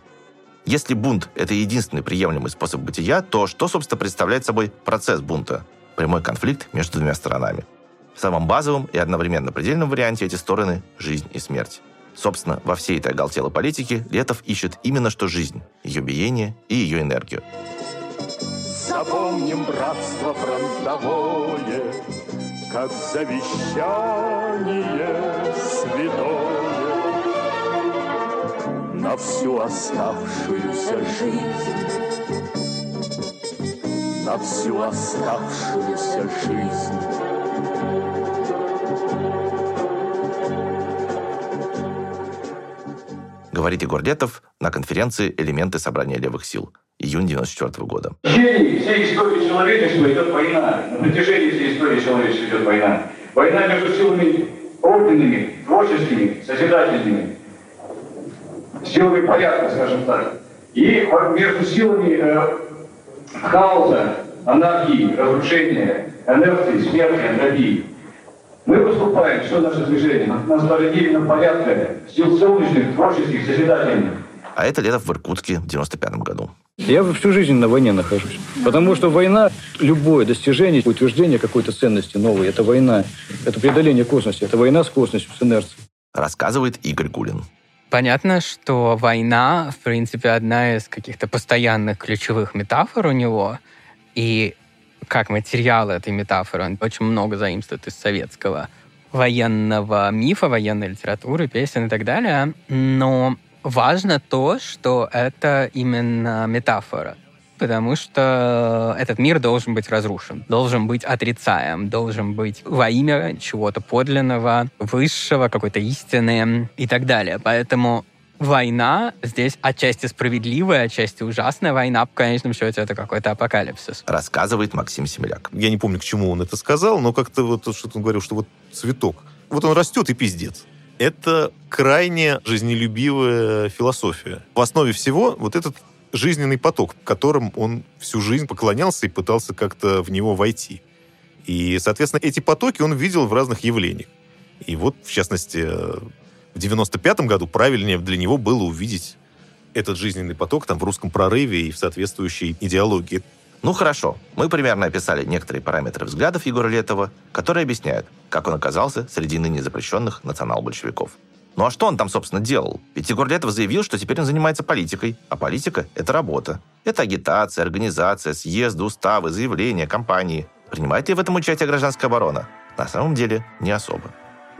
Если бунт – это единственный приемлемый способ бытия, то что, собственно, представляет собой процесс бунта? Прямой конфликт между двумя сторонами – в самом базовом и одновременно предельном варианте эти стороны – жизнь и смерть. Собственно, во всей этой оголтелой политике Летов ищет именно что жизнь, ее биение и ее энергию. Запомним братство фронтовое, как завещание святое на всю оставшуюся жизнь, на всю оставшуюся жизнь. Говорит Егор Летов на конференции «Элементы собрания левых сил» июнь 94 года. В течение всей истории человечества идет война. На протяжении всей истории человечества идет война. Война между силами огненными, творческими, созидательными, силами порядка, скажем так, и между силами э, хаоса, анархии, разрушения, инерции, смерти, энтропии. Мы выступаем, все наше движение, на стороне именно порядка, сил солнечных, творческих, созидательных. А это Летов в Иркутске в 95 году. Я всю жизнь на войне нахожусь. Потому что война, любое достижение, утверждение какой-то ценности новой, это война. Это преодоление космоса. Это война с космосом, с инерцией. Рассказывает Игорь Гулин. Понятно, что война, в принципе, одна из каких-то постоянных ключевых метафор у него. И как материал этой метафоры, он очень много заимствует из советского военного мифа, военной литературы, песен и так далее. Но важно то, что это именно метафора. Потому что этот мир должен быть разрушен, должен быть отрицаем, должен быть во имя чего-то подлинного, высшего, какой-то истины и так далее. Поэтому война здесь отчасти справедливая, отчасти ужасная война. В конечном счете это какой-то апокалипсис. Рассказывает Максим Семеляк. Я не помню, к чему он это сказал, но как-то вот что-то он говорил, что вот цветок. Вот он растет и пиздец это крайне жизнелюбивая философия. В основе всего вот этот жизненный поток, которым он всю жизнь поклонялся и пытался как-то в него войти. И, соответственно, эти потоки он видел в разных явлениях. И вот, в частности, в 95 году правильнее для него было увидеть этот жизненный поток там в русском прорыве и в соответствующей идеологии. Ну хорошо, мы примерно описали некоторые параметры взглядов Егора Летова, которые объясняют, как он оказался среди ныне запрещенных национал-большевиков. Ну а что он там, собственно, делал? Ведь Егор Летов заявил, что теперь он занимается политикой, а политика – это работа. Это агитация, организация, съезды, уставы, заявления, кампании. Принимает ли в этом участие гражданская оборона? На самом деле, не особо.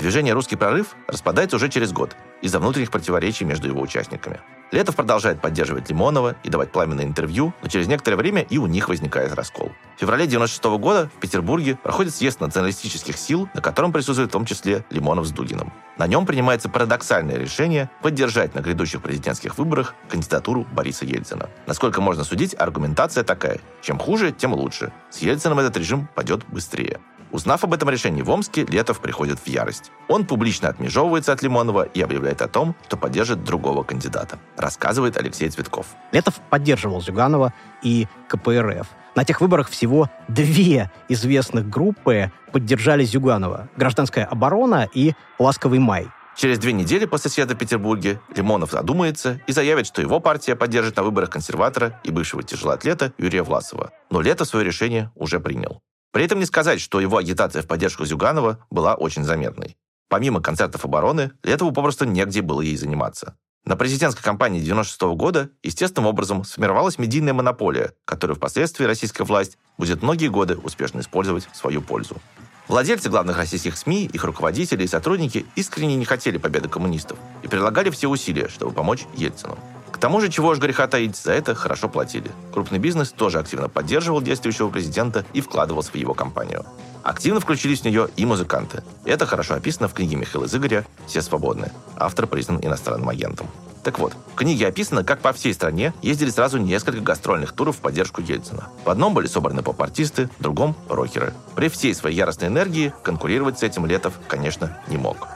Движение «Русский прорыв» распадается уже через год из-за внутренних противоречий между его участниками. Летов продолжает поддерживать Лимонова и давать пламенные интервью, но через некоторое время и у них возникает раскол. В феврале 96 года в Петербурге проходит съезд националистических сил, на котором присутствует в том числе Лимонов с Дугиным. На нем принимается парадоксальное решение поддержать на грядущих президентских выборах кандидатуру Бориса Ельцина. Насколько можно судить, аргументация такая. Чем хуже, тем лучше. С Ельцином этот режим пойдет быстрее. Узнав об этом решении в Омске, Летов приходит в ярость. Он публично отмежевывается от Лимонова и объявляет о том, что поддержит другого кандидата. Рассказывает Алексей Цветков. Летов поддерживал Зюганова и КПРФ. На тех выборах всего две известных группы поддержали Зюганова. «Гражданская оборона» и «Ласковый май». Через две недели после съезда в Петербурге Лимонов задумается и заявит, что его партия поддержит на выборах консерватора и бывшего тяжелоатлета Юрия Власова. Но Лето свое решение уже принял. При этом не сказать, что его агитация в поддержку Зюганова была очень заметной. Помимо концертов обороны, Летову попросту негде было ей заниматься. На президентской кампании 96 года естественным образом сформировалась медийная монополия, которую впоследствии российская власть будет многие годы успешно использовать в свою пользу. Владельцы главных российских СМИ, их руководители и сотрудники искренне не хотели победы коммунистов и прилагали все усилия, чтобы помочь Ельцину тому же, чего уж греха таить, за это хорошо платили. Крупный бизнес тоже активно поддерживал действующего президента и вкладывался в его компанию. Активно включились в нее и музыканты. Это хорошо описано в книге Михаила Зыгоря «Все свободны». Автор признан иностранным агентом. Так вот, в книге описано, как по всей стране ездили сразу несколько гастрольных туров в поддержку Ельцина. В одном были собраны поп-артисты, в другом – рокеры. При всей своей яростной энергии конкурировать с этим Летов, конечно, не мог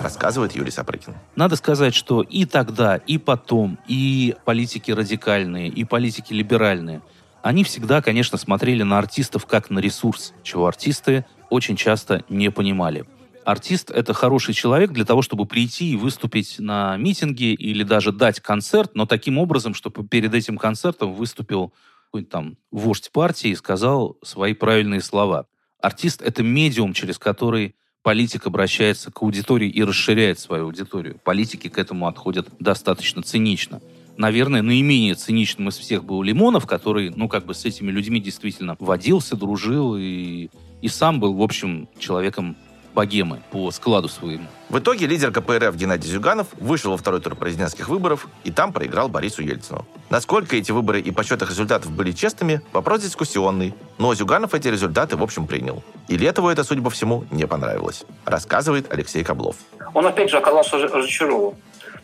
рассказывает Юрий Сапрыкин. Надо сказать, что и тогда, и потом, и политики радикальные, и политики либеральные, они всегда, конечно, смотрели на артистов как на ресурс, чего артисты очень часто не понимали. Артист — это хороший человек для того, чтобы прийти и выступить на митинге или даже дать концерт, но таким образом, чтобы перед этим концертом выступил какой-нибудь там вождь партии и сказал свои правильные слова. Артист — это медиум, через который политик обращается к аудитории и расширяет свою аудиторию. Политики к этому отходят достаточно цинично. Наверное, наименее циничным из всех был Лимонов, который, ну, как бы с этими людьми действительно водился, дружил и, и сам был, в общем, человеком богемы по складу своему. В итоге лидер КПРФ Геннадий Зюганов вышел во второй тур президентских выборов и там проиграл Борису Ельцину. Насколько эти выборы и подсчет их результатов были честными, вопрос дискуссионный, но Зюганов эти результаты в общем принял. И Летову это, судя по всему, не понравилось. Рассказывает Алексей Каблов. он опять же оказался разочарован.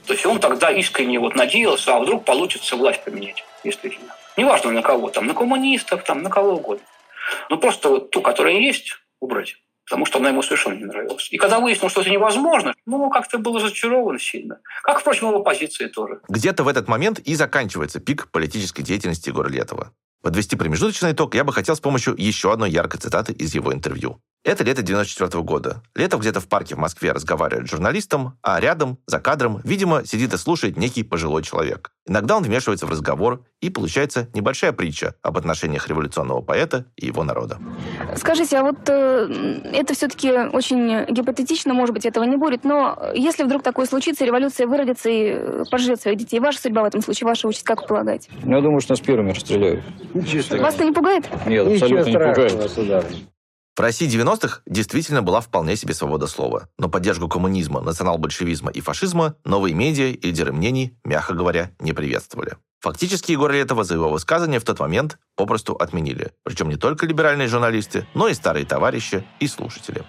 То есть он тогда искренне вот надеялся, а вдруг получится власть поменять, действительно. Неважно на кого, там, на коммунистов, там, на кого угодно. Но просто вот ту, которая есть, убрать потому что она ему совершенно не нравилась. И когда выяснилось, что это невозможно, ну, как-то был разочарован сильно. Как, впрочем, его позиции тоже. Где-то в этот момент и заканчивается пик политической деятельности Егора Летова. Подвести промежуточный итог я бы хотел с помощью еще одной яркой цитаты из его интервью. Это лето 94 года. Летов где-то в парке в Москве разговаривает с журналистом, а рядом, за кадром, видимо, сидит и слушает некий пожилой человек. Иногда он вмешивается в разговор, и получается небольшая притча об отношениях революционного поэта и его народа. Скажите, а вот э, это все-таки очень гипотетично, может быть, этого не будет, но если вдруг такое случится, революция выродится и э, пожрет своих детей, ваша судьба в этом случае, ваша участь, как вы полагаете? Я думаю, что нас первыми расстреляют. Вас это не пугает? Нет, абсолютно не пугает. В России 90-х действительно была вполне себе свобода слова, но поддержку коммунизма, национал-большевизма и фашизма новые медиа и лидеры мнений, мягко говоря, не приветствовали. Фактически Егора Летова за его высказывания в тот момент попросту отменили. Причем не только либеральные журналисты, но и старые товарищи и слушатели.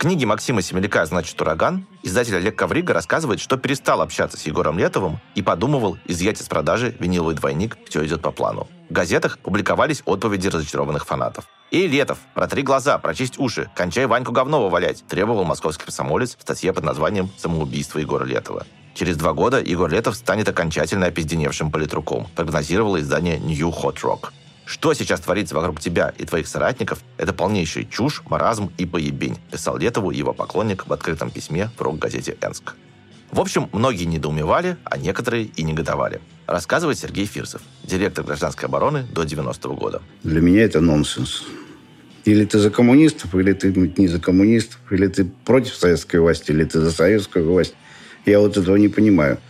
Книге Максима Семеляка «Значит, ураган» издатель Олег Коврига рассказывает, что перестал общаться с Егором Летовым и подумывал изъять из продажи виниловый двойник «Все идет по плану». В газетах публиковались отповеди разочарованных фанатов. «И, Летов, протри глаза, прочисть уши, кончай Ваньку говново валять», требовал московский комсомолец в статье под названием «Самоубийство Егора Летова». Через два года Егор Летов станет окончательно опизденевшим политруком, прогнозировало издание New Hot Rock. Что сейчас творится вокруг тебя и твоих соратников, это полнейшая чушь, маразм и поебень, писал Летову его поклонник в открытом письме в рок-газете «Энск». В общем, многие недоумевали, а некоторые и негодовали. Рассказывает Сергей Фирсов, директор гражданской обороны до 90-го года. Для меня это нонсенс. Или ты за коммунистов, или ты не за коммунистов, или ты против советской власти, или ты за советскую власть. Я вот этого не понимаю.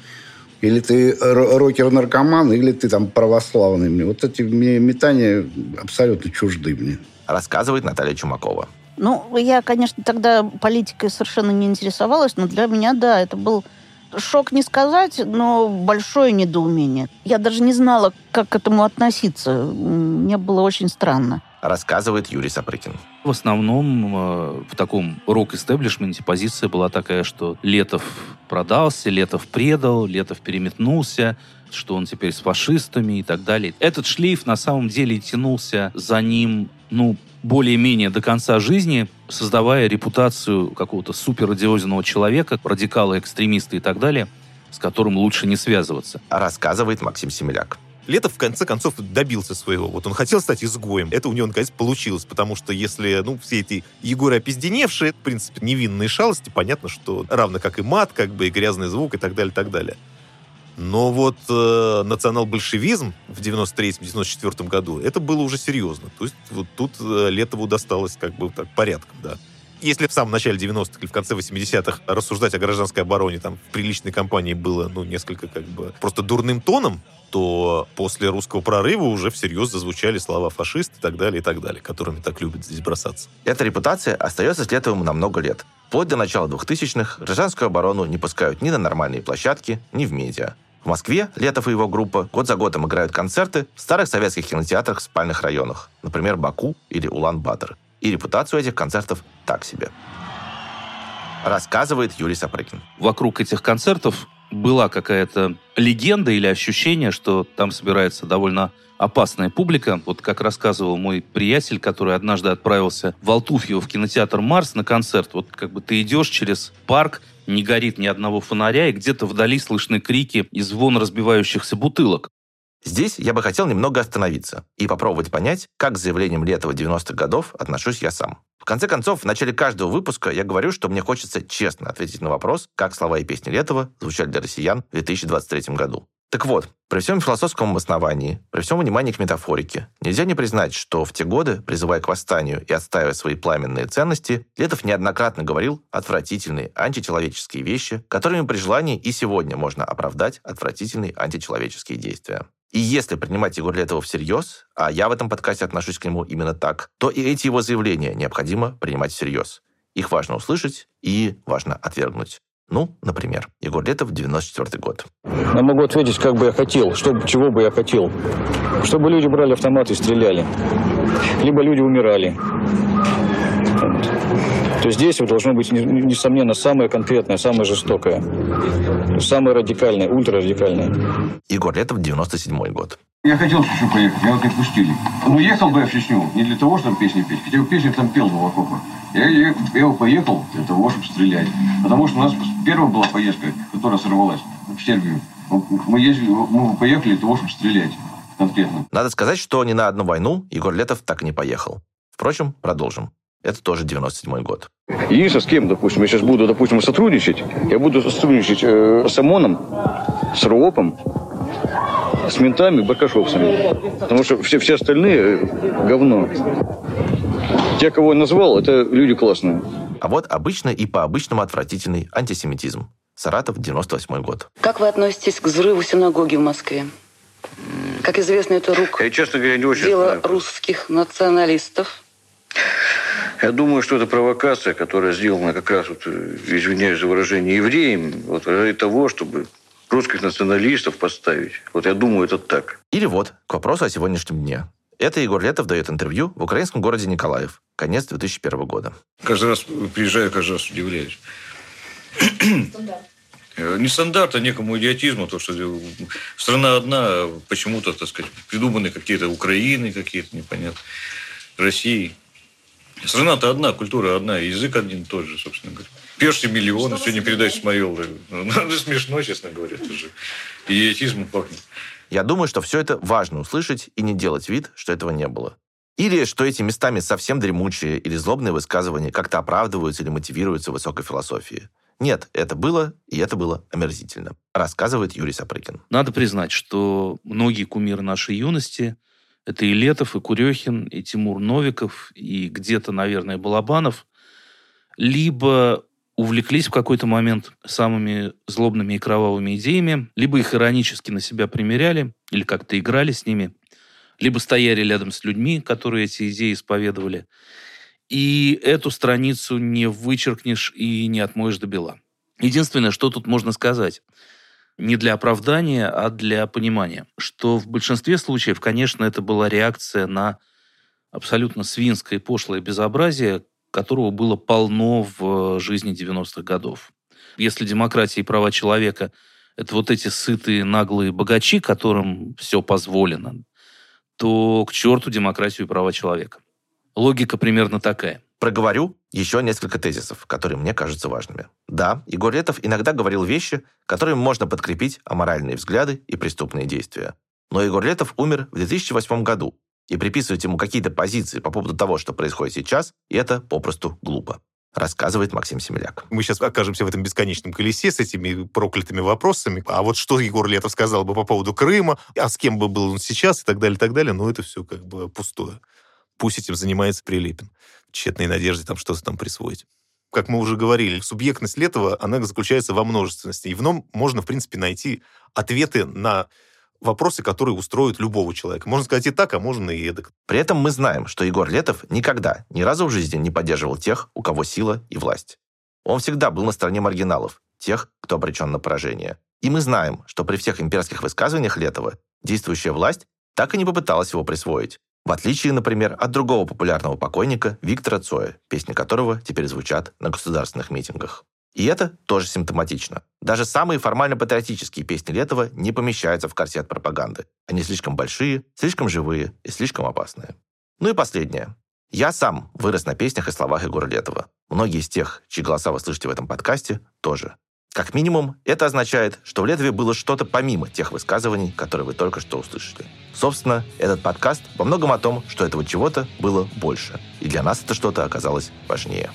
Или ты рокер-наркоман, или ты там православный. Мне вот эти метания абсолютно чужды мне. Рассказывает Наталья Чумакова. Ну, я, конечно, тогда политикой совершенно не интересовалась, но для меня, да, это был шок не сказать, но большое недоумение. Я даже не знала, как к этому относиться. Мне было очень странно рассказывает Юрий Сапрыкин. В основном э, в таком рок-истеблишменте позиция была такая, что Летов продался, Летов предал, Летов переметнулся, что он теперь с фашистами и так далее. Этот шлейф на самом деле тянулся за ним, ну, более-менее до конца жизни, создавая репутацию какого-то суперрадиозного человека, радикала, экстремиста и так далее, с которым лучше не связываться. Рассказывает Максим Семеляк. Летов, в конце концов, добился своего. Вот он хотел стать изгоем. Это у него, наконец, получилось. Потому что если, ну, все эти Егоры опизденевшие, в принципе, невинные шалости, понятно, что равно как и мат, как бы, и грязный звук, и так далее, и так далее. Но вот э, национал-большевизм в 93-94 году, это было уже серьезно. То есть вот тут э, Летову досталось как бы так порядком, да если в самом начале 90-х или в конце 80-х рассуждать о гражданской обороне там в приличной компании было, ну, несколько как бы просто дурным тоном, то после русского прорыва уже всерьез зазвучали слова фашист и так далее, и так далее, которыми так любят здесь бросаться. Эта репутация остается с Летовым на много лет. Вплоть до начала 2000-х гражданскую оборону не пускают ни на нормальные площадки, ни в медиа. В Москве Летов и его группа год за годом играют концерты в старых советских кинотеатрах в спальных районах, например, Баку или Улан-Батор. И репутацию этих концертов так себе. Рассказывает Юрий Сапрыкин. Вокруг этих концертов была какая-то легенда или ощущение, что там собирается довольно опасная публика. Вот как рассказывал мой приятель, который однажды отправился в Алтуфьево в кинотеатр «Марс» на концерт. Вот как бы ты идешь через парк, не горит ни одного фонаря, и где-то вдали слышны крики и звон разбивающихся бутылок. Здесь я бы хотел немного остановиться и попробовать понять, как к заявлениям Летова 90-х годов отношусь я сам. В конце концов, в начале каждого выпуска я говорю, что мне хочется честно ответить на вопрос, как слова и песни Летова звучали для россиян в 2023 году. Так вот, при всем философском обосновании, при всем внимании к метафорике, нельзя не признать, что в те годы, призывая к восстанию и отстаивая свои пламенные ценности, Летов неоднократно говорил отвратительные античеловеческие вещи, которыми при желании и сегодня можно оправдать отвратительные античеловеческие действия. И если принимать Егора Летова всерьез, а я в этом подкасте отношусь к нему именно так, то и эти его заявления необходимо принимать всерьез. Их важно услышать и важно отвергнуть. Ну, например, Егор Летов, 94 год. Я могу ответить, как бы я хотел, что, чего бы я хотел. Чтобы люди брали автоматы и стреляли. Либо люди умирали. То здесь должно быть, несомненно, самое конкретное, самое жестокое, самое радикальное, ультрарадикальное. Егор Летов, 97 год. Я хотел в Чечню поехать, меня вот не пустили. Ну, ехал бы я в Чечню не для того, чтобы песни петь, хотя бы песни там пел бы в окопах. Я, я, я поехал для того, чтобы стрелять. Потому что у нас первая была поездка, которая сорвалась в Сербию. Мы, ездили, мы поехали для того, чтобы стрелять конкретно. Надо сказать, что ни на одну войну Егор Летов так и не поехал. Впрочем, продолжим. Это тоже 97 год. Единственное, с кем, допустим, я сейчас буду, допустим, сотрудничать, я буду сотрудничать э, с ОМОНом, с РОПом, с ментами, баркашовцами. Потому что все, все остальные э, говно. Те, кого я назвал, это люди классные. А вот обычный и по-обычному отвратительный антисемитизм. Саратов, 98 год. Как вы относитесь к взрыву синагоги в Москве? Как известно, это рук Я, честно говоря, не очень дело знаю. русских националистов. Я думаю, что это провокация, которая сделана как раз, вот, э, извиняюсь за выражение, евреями, вот, ради того, чтобы русских националистов поставить. Вот я думаю, это так. Или вот, к вопросу о сегодняшнем дне. Это Егор Летов дает интервью в украинском городе Николаев. Конец 2001 года. Каждый раз приезжаю, каждый раз удивляюсь. Э, Не стандарт, а некому идиотизму, то, что страна одна, почему-то, так сказать, придуманы какие-то Украины какие-то, непонятно, России. Страна-то одна, культура одна, язык один тот же, собственно говоря. Пешьте миллионы, сегодня передача Смоел. Ну, смешно, честно говоря, это же идиотизмом пахнет. Я думаю, что все это важно услышать и не делать вид, что этого не было. Или что эти местами совсем дремучие или злобные высказывания как-то оправдываются или мотивируются высокой философией. Нет, это было, и это было омерзительно, рассказывает Юрий Сапрыкин. Надо признать, что многие кумиры нашей юности – это и Летов, и Курехин, и Тимур Новиков, и где-то, наверное, Балабанов – либо увлеклись в какой-то момент самыми злобными и кровавыми идеями, либо их иронически на себя примеряли, или как-то играли с ними, либо стояли рядом с людьми, которые эти идеи исповедовали. И эту страницу не вычеркнешь и не отмоешь до бела. Единственное, что тут можно сказать, не для оправдания, а для понимания, что в большинстве случаев, конечно, это была реакция на абсолютно свинское и пошлое безобразие, которого было полно в жизни 90-х годов. Если демократия и права человека – это вот эти сытые, наглые богачи, которым все позволено, то к черту демократию и права человека. Логика примерно такая. Проговорю еще несколько тезисов, которые мне кажутся важными. Да, Егор Летов иногда говорил вещи, которыми можно подкрепить аморальные взгляды и преступные действия. Но Егор Летов умер в 2008 году, и приписывать ему какие-то позиции по поводу того, что происходит сейчас, это попросту глупо рассказывает Максим Семеляк. Мы сейчас окажемся в этом бесконечном колесе с этими проклятыми вопросами. А вот что Егор Летов сказал бы по поводу Крыма, а с кем бы был он сейчас и так далее, и так далее, ну это все как бы пустое. Пусть этим занимается Прилепин. Тщетной надежде там что-то там присвоить. Как мы уже говорили, субъектность Летова, она заключается во множественности. И в нем можно, в принципе, найти ответы на вопросы, которые устроят любого человека. Можно сказать и так, а можно и эдак. При этом мы знаем, что Егор Летов никогда, ни разу в жизни не поддерживал тех, у кого сила и власть. Он всегда был на стороне маргиналов, тех, кто обречен на поражение. И мы знаем, что при всех имперских высказываниях Летова действующая власть так и не попыталась его присвоить. В отличие, например, от другого популярного покойника Виктора Цоя, песни которого теперь звучат на государственных митингах. И это тоже симптоматично. Даже самые формально-патриотические песни Летова не помещаются в корсет пропаганды. Они слишком большие, слишком живые и слишком опасные. Ну и последнее. Я сам вырос на песнях и словах Егора Летова. Многие из тех, чьи голоса вы слышите в этом подкасте, тоже. Как минимум, это означает, что в Летове было что-то помимо тех высказываний, которые вы только что услышали. Собственно, этот подкаст во многом о том, что этого чего-то было больше. И для нас это что-то оказалось важнее.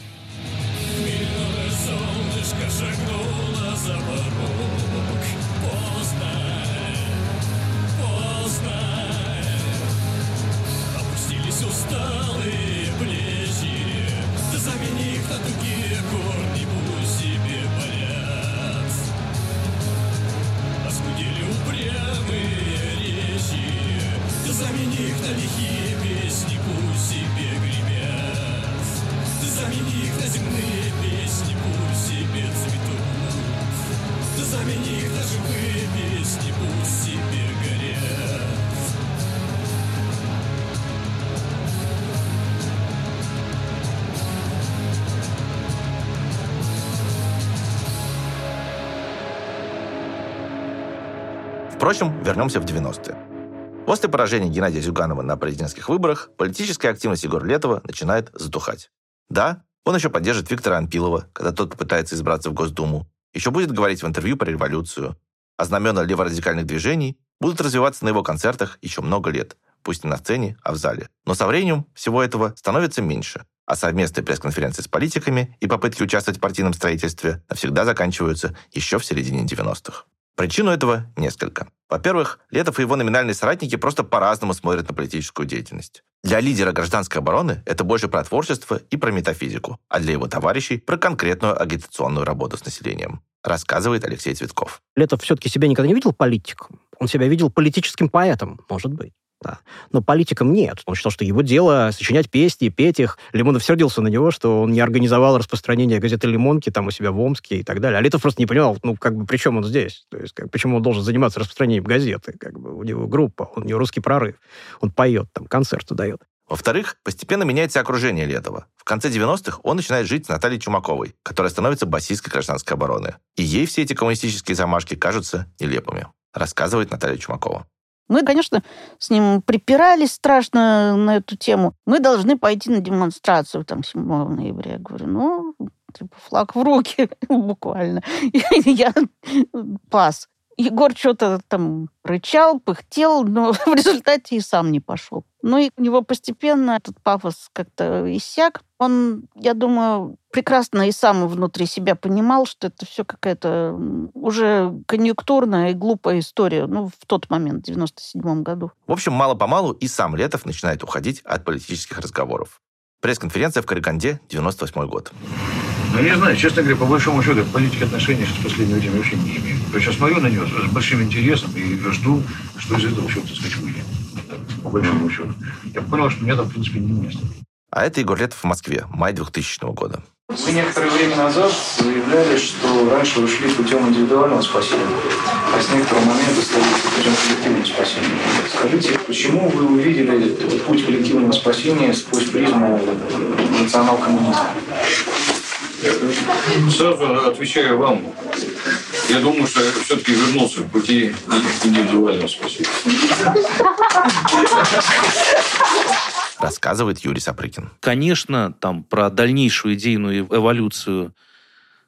Вернемся в 90-е. После поражения Геннадия Зюганова на президентских выборах политическая активность Егора Летова начинает затухать. Да, он еще поддержит Виктора Анпилова, когда тот попытается избраться в Госдуму. Еще будет говорить в интервью про революцию. А знамена леворадикальных движений будут развиваться на его концертах еще много лет. Пусть не на сцене, а в зале. Но со временем всего этого становится меньше. А совместные пресс-конференции с политиками и попытки участвовать в партийном строительстве навсегда заканчиваются еще в середине 90-х. Причин у этого несколько. Во-первых, Летов и его номинальные соратники просто по-разному смотрят на политическую деятельность. Для лидера гражданской обороны это больше про творчество и про метафизику, а для его товарищей про конкретную агитационную работу с населением, рассказывает Алексей Цветков. Летов все-таки себя никогда не видел политиком. Он себя видел политическим поэтом, может быть да. Но политикам нет. Он считал, что его дело сочинять песни, петь их. Лимонов сердился на него, что он не организовал распространение газеты «Лимонки» там у себя в Омске и так далее. А Летов просто не понимал, ну, как бы, при чем он здесь? То есть, как, почему он должен заниматься распространением газеты? Как бы, у него группа, у него русский прорыв. Он поет, там, концерты дает. Во-вторых, постепенно меняется окружение Летова. В конце 90-х он начинает жить с Натальей Чумаковой, которая становится басисткой гражданской обороны. И ей все эти коммунистические замашки кажутся нелепыми, рассказывает Наталья Чумакова. Мы, конечно, с ним припирались страшно на эту тему. Мы должны пойти на демонстрацию там 7 ноября. Я говорю, ну, типа, флаг в руки, буквально. Я пас. Егор что-то там рычал, пыхтел, но в результате и сам не пошел. Ну и у него постепенно этот пафос как-то иссяк. Он, я думаю, прекрасно и сам внутри себя понимал, что это все какая-то уже конъюнктурная и глупая история, ну, в тот момент, в 97 году. В общем, мало-помалу и сам Летов начинает уходить от политических разговоров. Пресс-конференция в Караганде, 98 год. Ну, не знаю, честно говоря, по большому счету, к политике отношения сейчас в последнее время вообще не имею. Я сейчас смотрю на нее с большим интересом и жду, что из этого все, так сказать, выйдет. По большому счету. Я понял, что мне там, в принципе, не место. А это Егор Летов в Москве, май 2000 года. Вы некоторое время назад заявляли, что раньше вы шли путем индивидуального спасения, а с некоторого момента стали путем коллективного спасения. Скажите, почему вы увидели путь коллективного спасения сквозь призму национал-коммунизма? Сразу отвечаю вам. Я думаю, что я все-таки вернулся к пути индивидуального спасения. Рассказывает Юрий Сапрыкин. Конечно, там про дальнейшую идейную эволюцию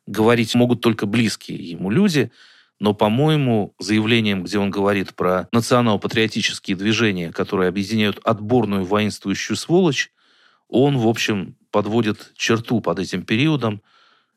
говорить могут только близкие ему люди, но, по-моему, заявлением, где он говорит про национал-патриотические движения, которые объединяют отборную воинствующую сволочь, он, в общем, подводит черту под этим периодом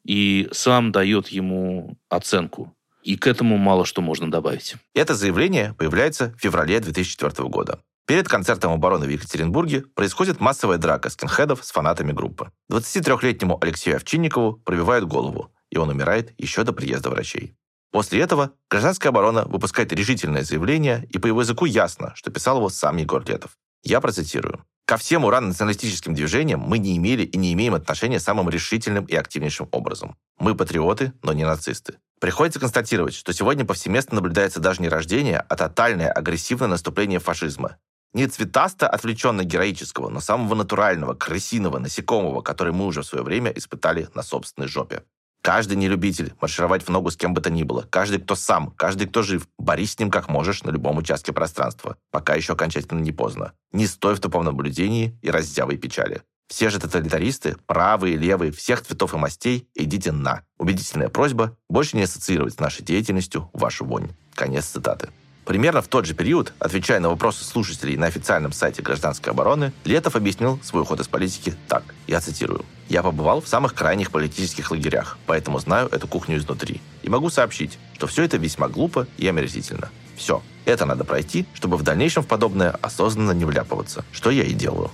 и сам дает ему оценку. И к этому мало что можно добавить. Это заявление появляется в феврале 2004 года. Перед концертом обороны в Екатеринбурге происходит массовая драка скинхедов с фанатами группы. 23-летнему Алексею Овчинникову пробивают голову, и он умирает еще до приезда врачей. После этого гражданская оборона выпускает решительное заявление, и по его языку ясно, что писал его сам Егор Летов. Я процитирую. Ко всем урано-националистическим движениям мы не имели и не имеем отношения самым решительным и активнейшим образом. Мы патриоты, но не нацисты. Приходится констатировать, что сегодня повсеместно наблюдается даже не рождение, а тотальное агрессивное наступление фашизма. Не цветасто отвлеченно-героического, но самого натурального, крысиного, насекомого, который мы уже в свое время испытали на собственной жопе. Каждый нелюбитель маршировать в ногу с кем бы то ни было. Каждый, кто сам, каждый, кто жив. Борись с ним как можешь на любом участке пространства, пока еще окончательно не поздно. Не стой в тупом наблюдении и раздявой печали. Все же тоталитаристы, правые, левые, всех цветов и мастей, идите на. Убедительная просьба больше не ассоциировать с нашей деятельностью вашу вонь. Конец цитаты. Примерно в тот же период, отвечая на вопросы слушателей на официальном сайте гражданской обороны, Летов объяснил свой уход из политики так, я цитирую. «Я побывал в самых крайних политических лагерях, поэтому знаю эту кухню изнутри. И могу сообщить, что все это весьма глупо и омерзительно. Все. Это надо пройти, чтобы в дальнейшем в подобное осознанно не вляпываться, что я и делаю».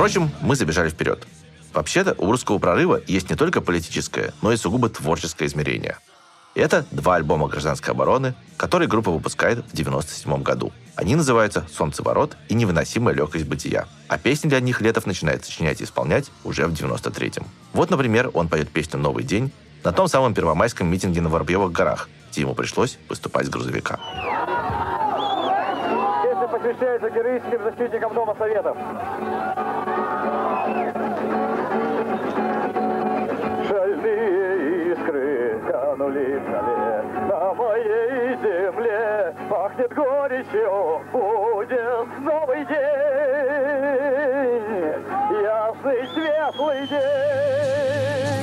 Впрочем, мы забежали вперед. Вообще-то у русского прорыва есть не только политическое, но и сугубо творческое измерение. Это два альбома гражданской обороны, которые группа выпускает в 1997 году. Они называются «Солнцеворот» и «Невыносимая легкость бытия». А песни для них Летов начинает сочинять и исполнять уже в 93-м. Вот, например, он поет песню «Новый день» на том самом первомайском митинге на Воробьевых горах, где ему пришлось выступать с грузовика. Посвящается героическим защитникам Дома Советов. Шальные искры канули в зале на моей земле. Пахнет горечью, будет новый день, ясный светлый день.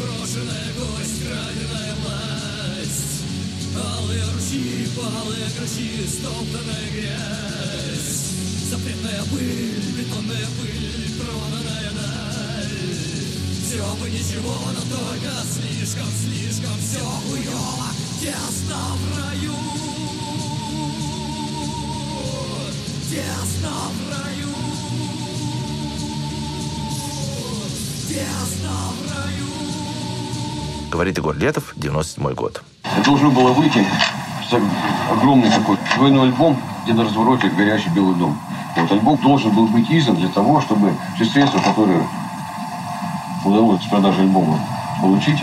Брошенная гость, краденая власть Алые ручьи, палые грачи, стоптанная грязь Запретная пыль, бетонная пыль, тронанная даль Все бы ничего, но только слишком, слишком все хуёво Тесно в раю! Тесно в раю Тесно в раю Говорит Егор Летов, 97 год. Должно было выйти огромный такой двойной альбом, где на развороте горящий белый дом. Вот альбом должен был быть издан для того, чтобы все средства, которые удалось с продажи альбома получить,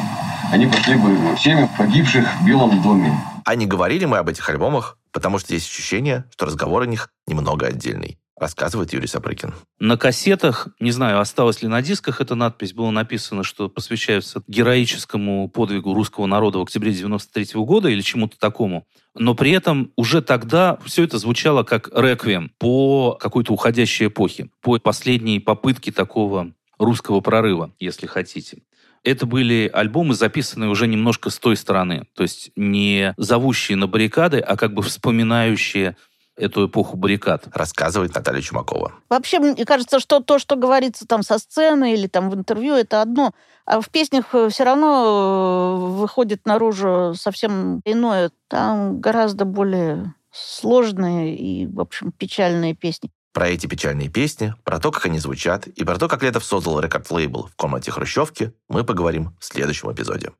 они пошли бы семьям погибших в Белом доме. А не говорили мы об этих альбомах, потому что есть ощущение, что разговор о них немного отдельный, рассказывает Юрий Сапрыкин. На кассетах, не знаю, осталась ли на дисках эта надпись, было написано, что посвящается героическому подвигу русского народа в октябре 93 года или чему-то такому. Но при этом уже тогда все это звучало как реквием по какой-то уходящей эпохе, по последней попытке такого русского прорыва, если хотите. Это были альбомы, записанные уже немножко с той стороны. То есть не зовущие на баррикады, а как бы вспоминающие эту эпоху баррикад. Рассказывает Наталья Чумакова. Вообще, мне кажется, что то, что говорится там со сцены или там в интервью, это одно. А в песнях все равно э, выходит наружу совсем иное. Там гораздо более сложные и, в общем, печальные песни. Про эти печальные песни, про то, как они звучат, и про то, как Летов создал рекорд-лейбл в комнате Хрущевки, мы поговорим в следующем эпизоде.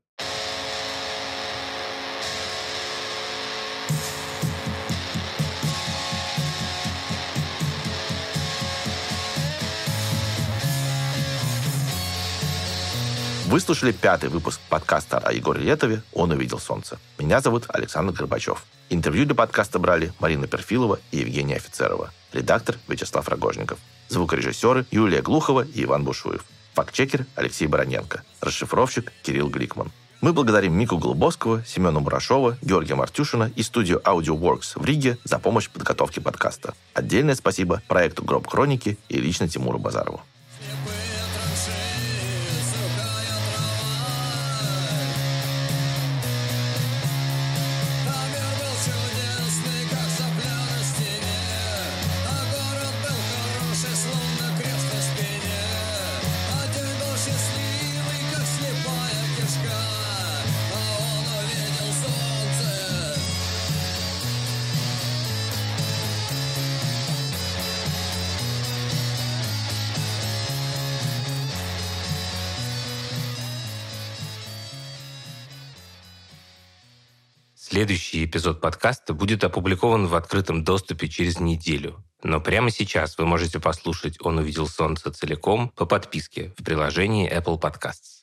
Вы слушали пятый выпуск подкаста о Егоре Летове «Он увидел солнце». Меня зовут Александр Горбачев. Интервью для подкаста брали Марина Перфилова и Евгения Офицерова. Редактор Вячеслав Рогожников. Звукорежиссеры Юлия Глухова и Иван Бушуев. Фактчекер Алексей Бароненко. Расшифровщик Кирилл Гликман. Мы благодарим Мику Голубовского, Семена Мурашова, Георгия Мартюшина и студию AudioWorks в Риге за помощь в подготовке подкаста. Отдельное спасибо проекту «Гроб Хроники» и лично Тимуру Базарову. Следующий эпизод подкаста будет опубликован в открытом доступе через неделю. Но прямо сейчас вы можете послушать «Он увидел солнце» целиком по подписке в приложении Apple Podcasts.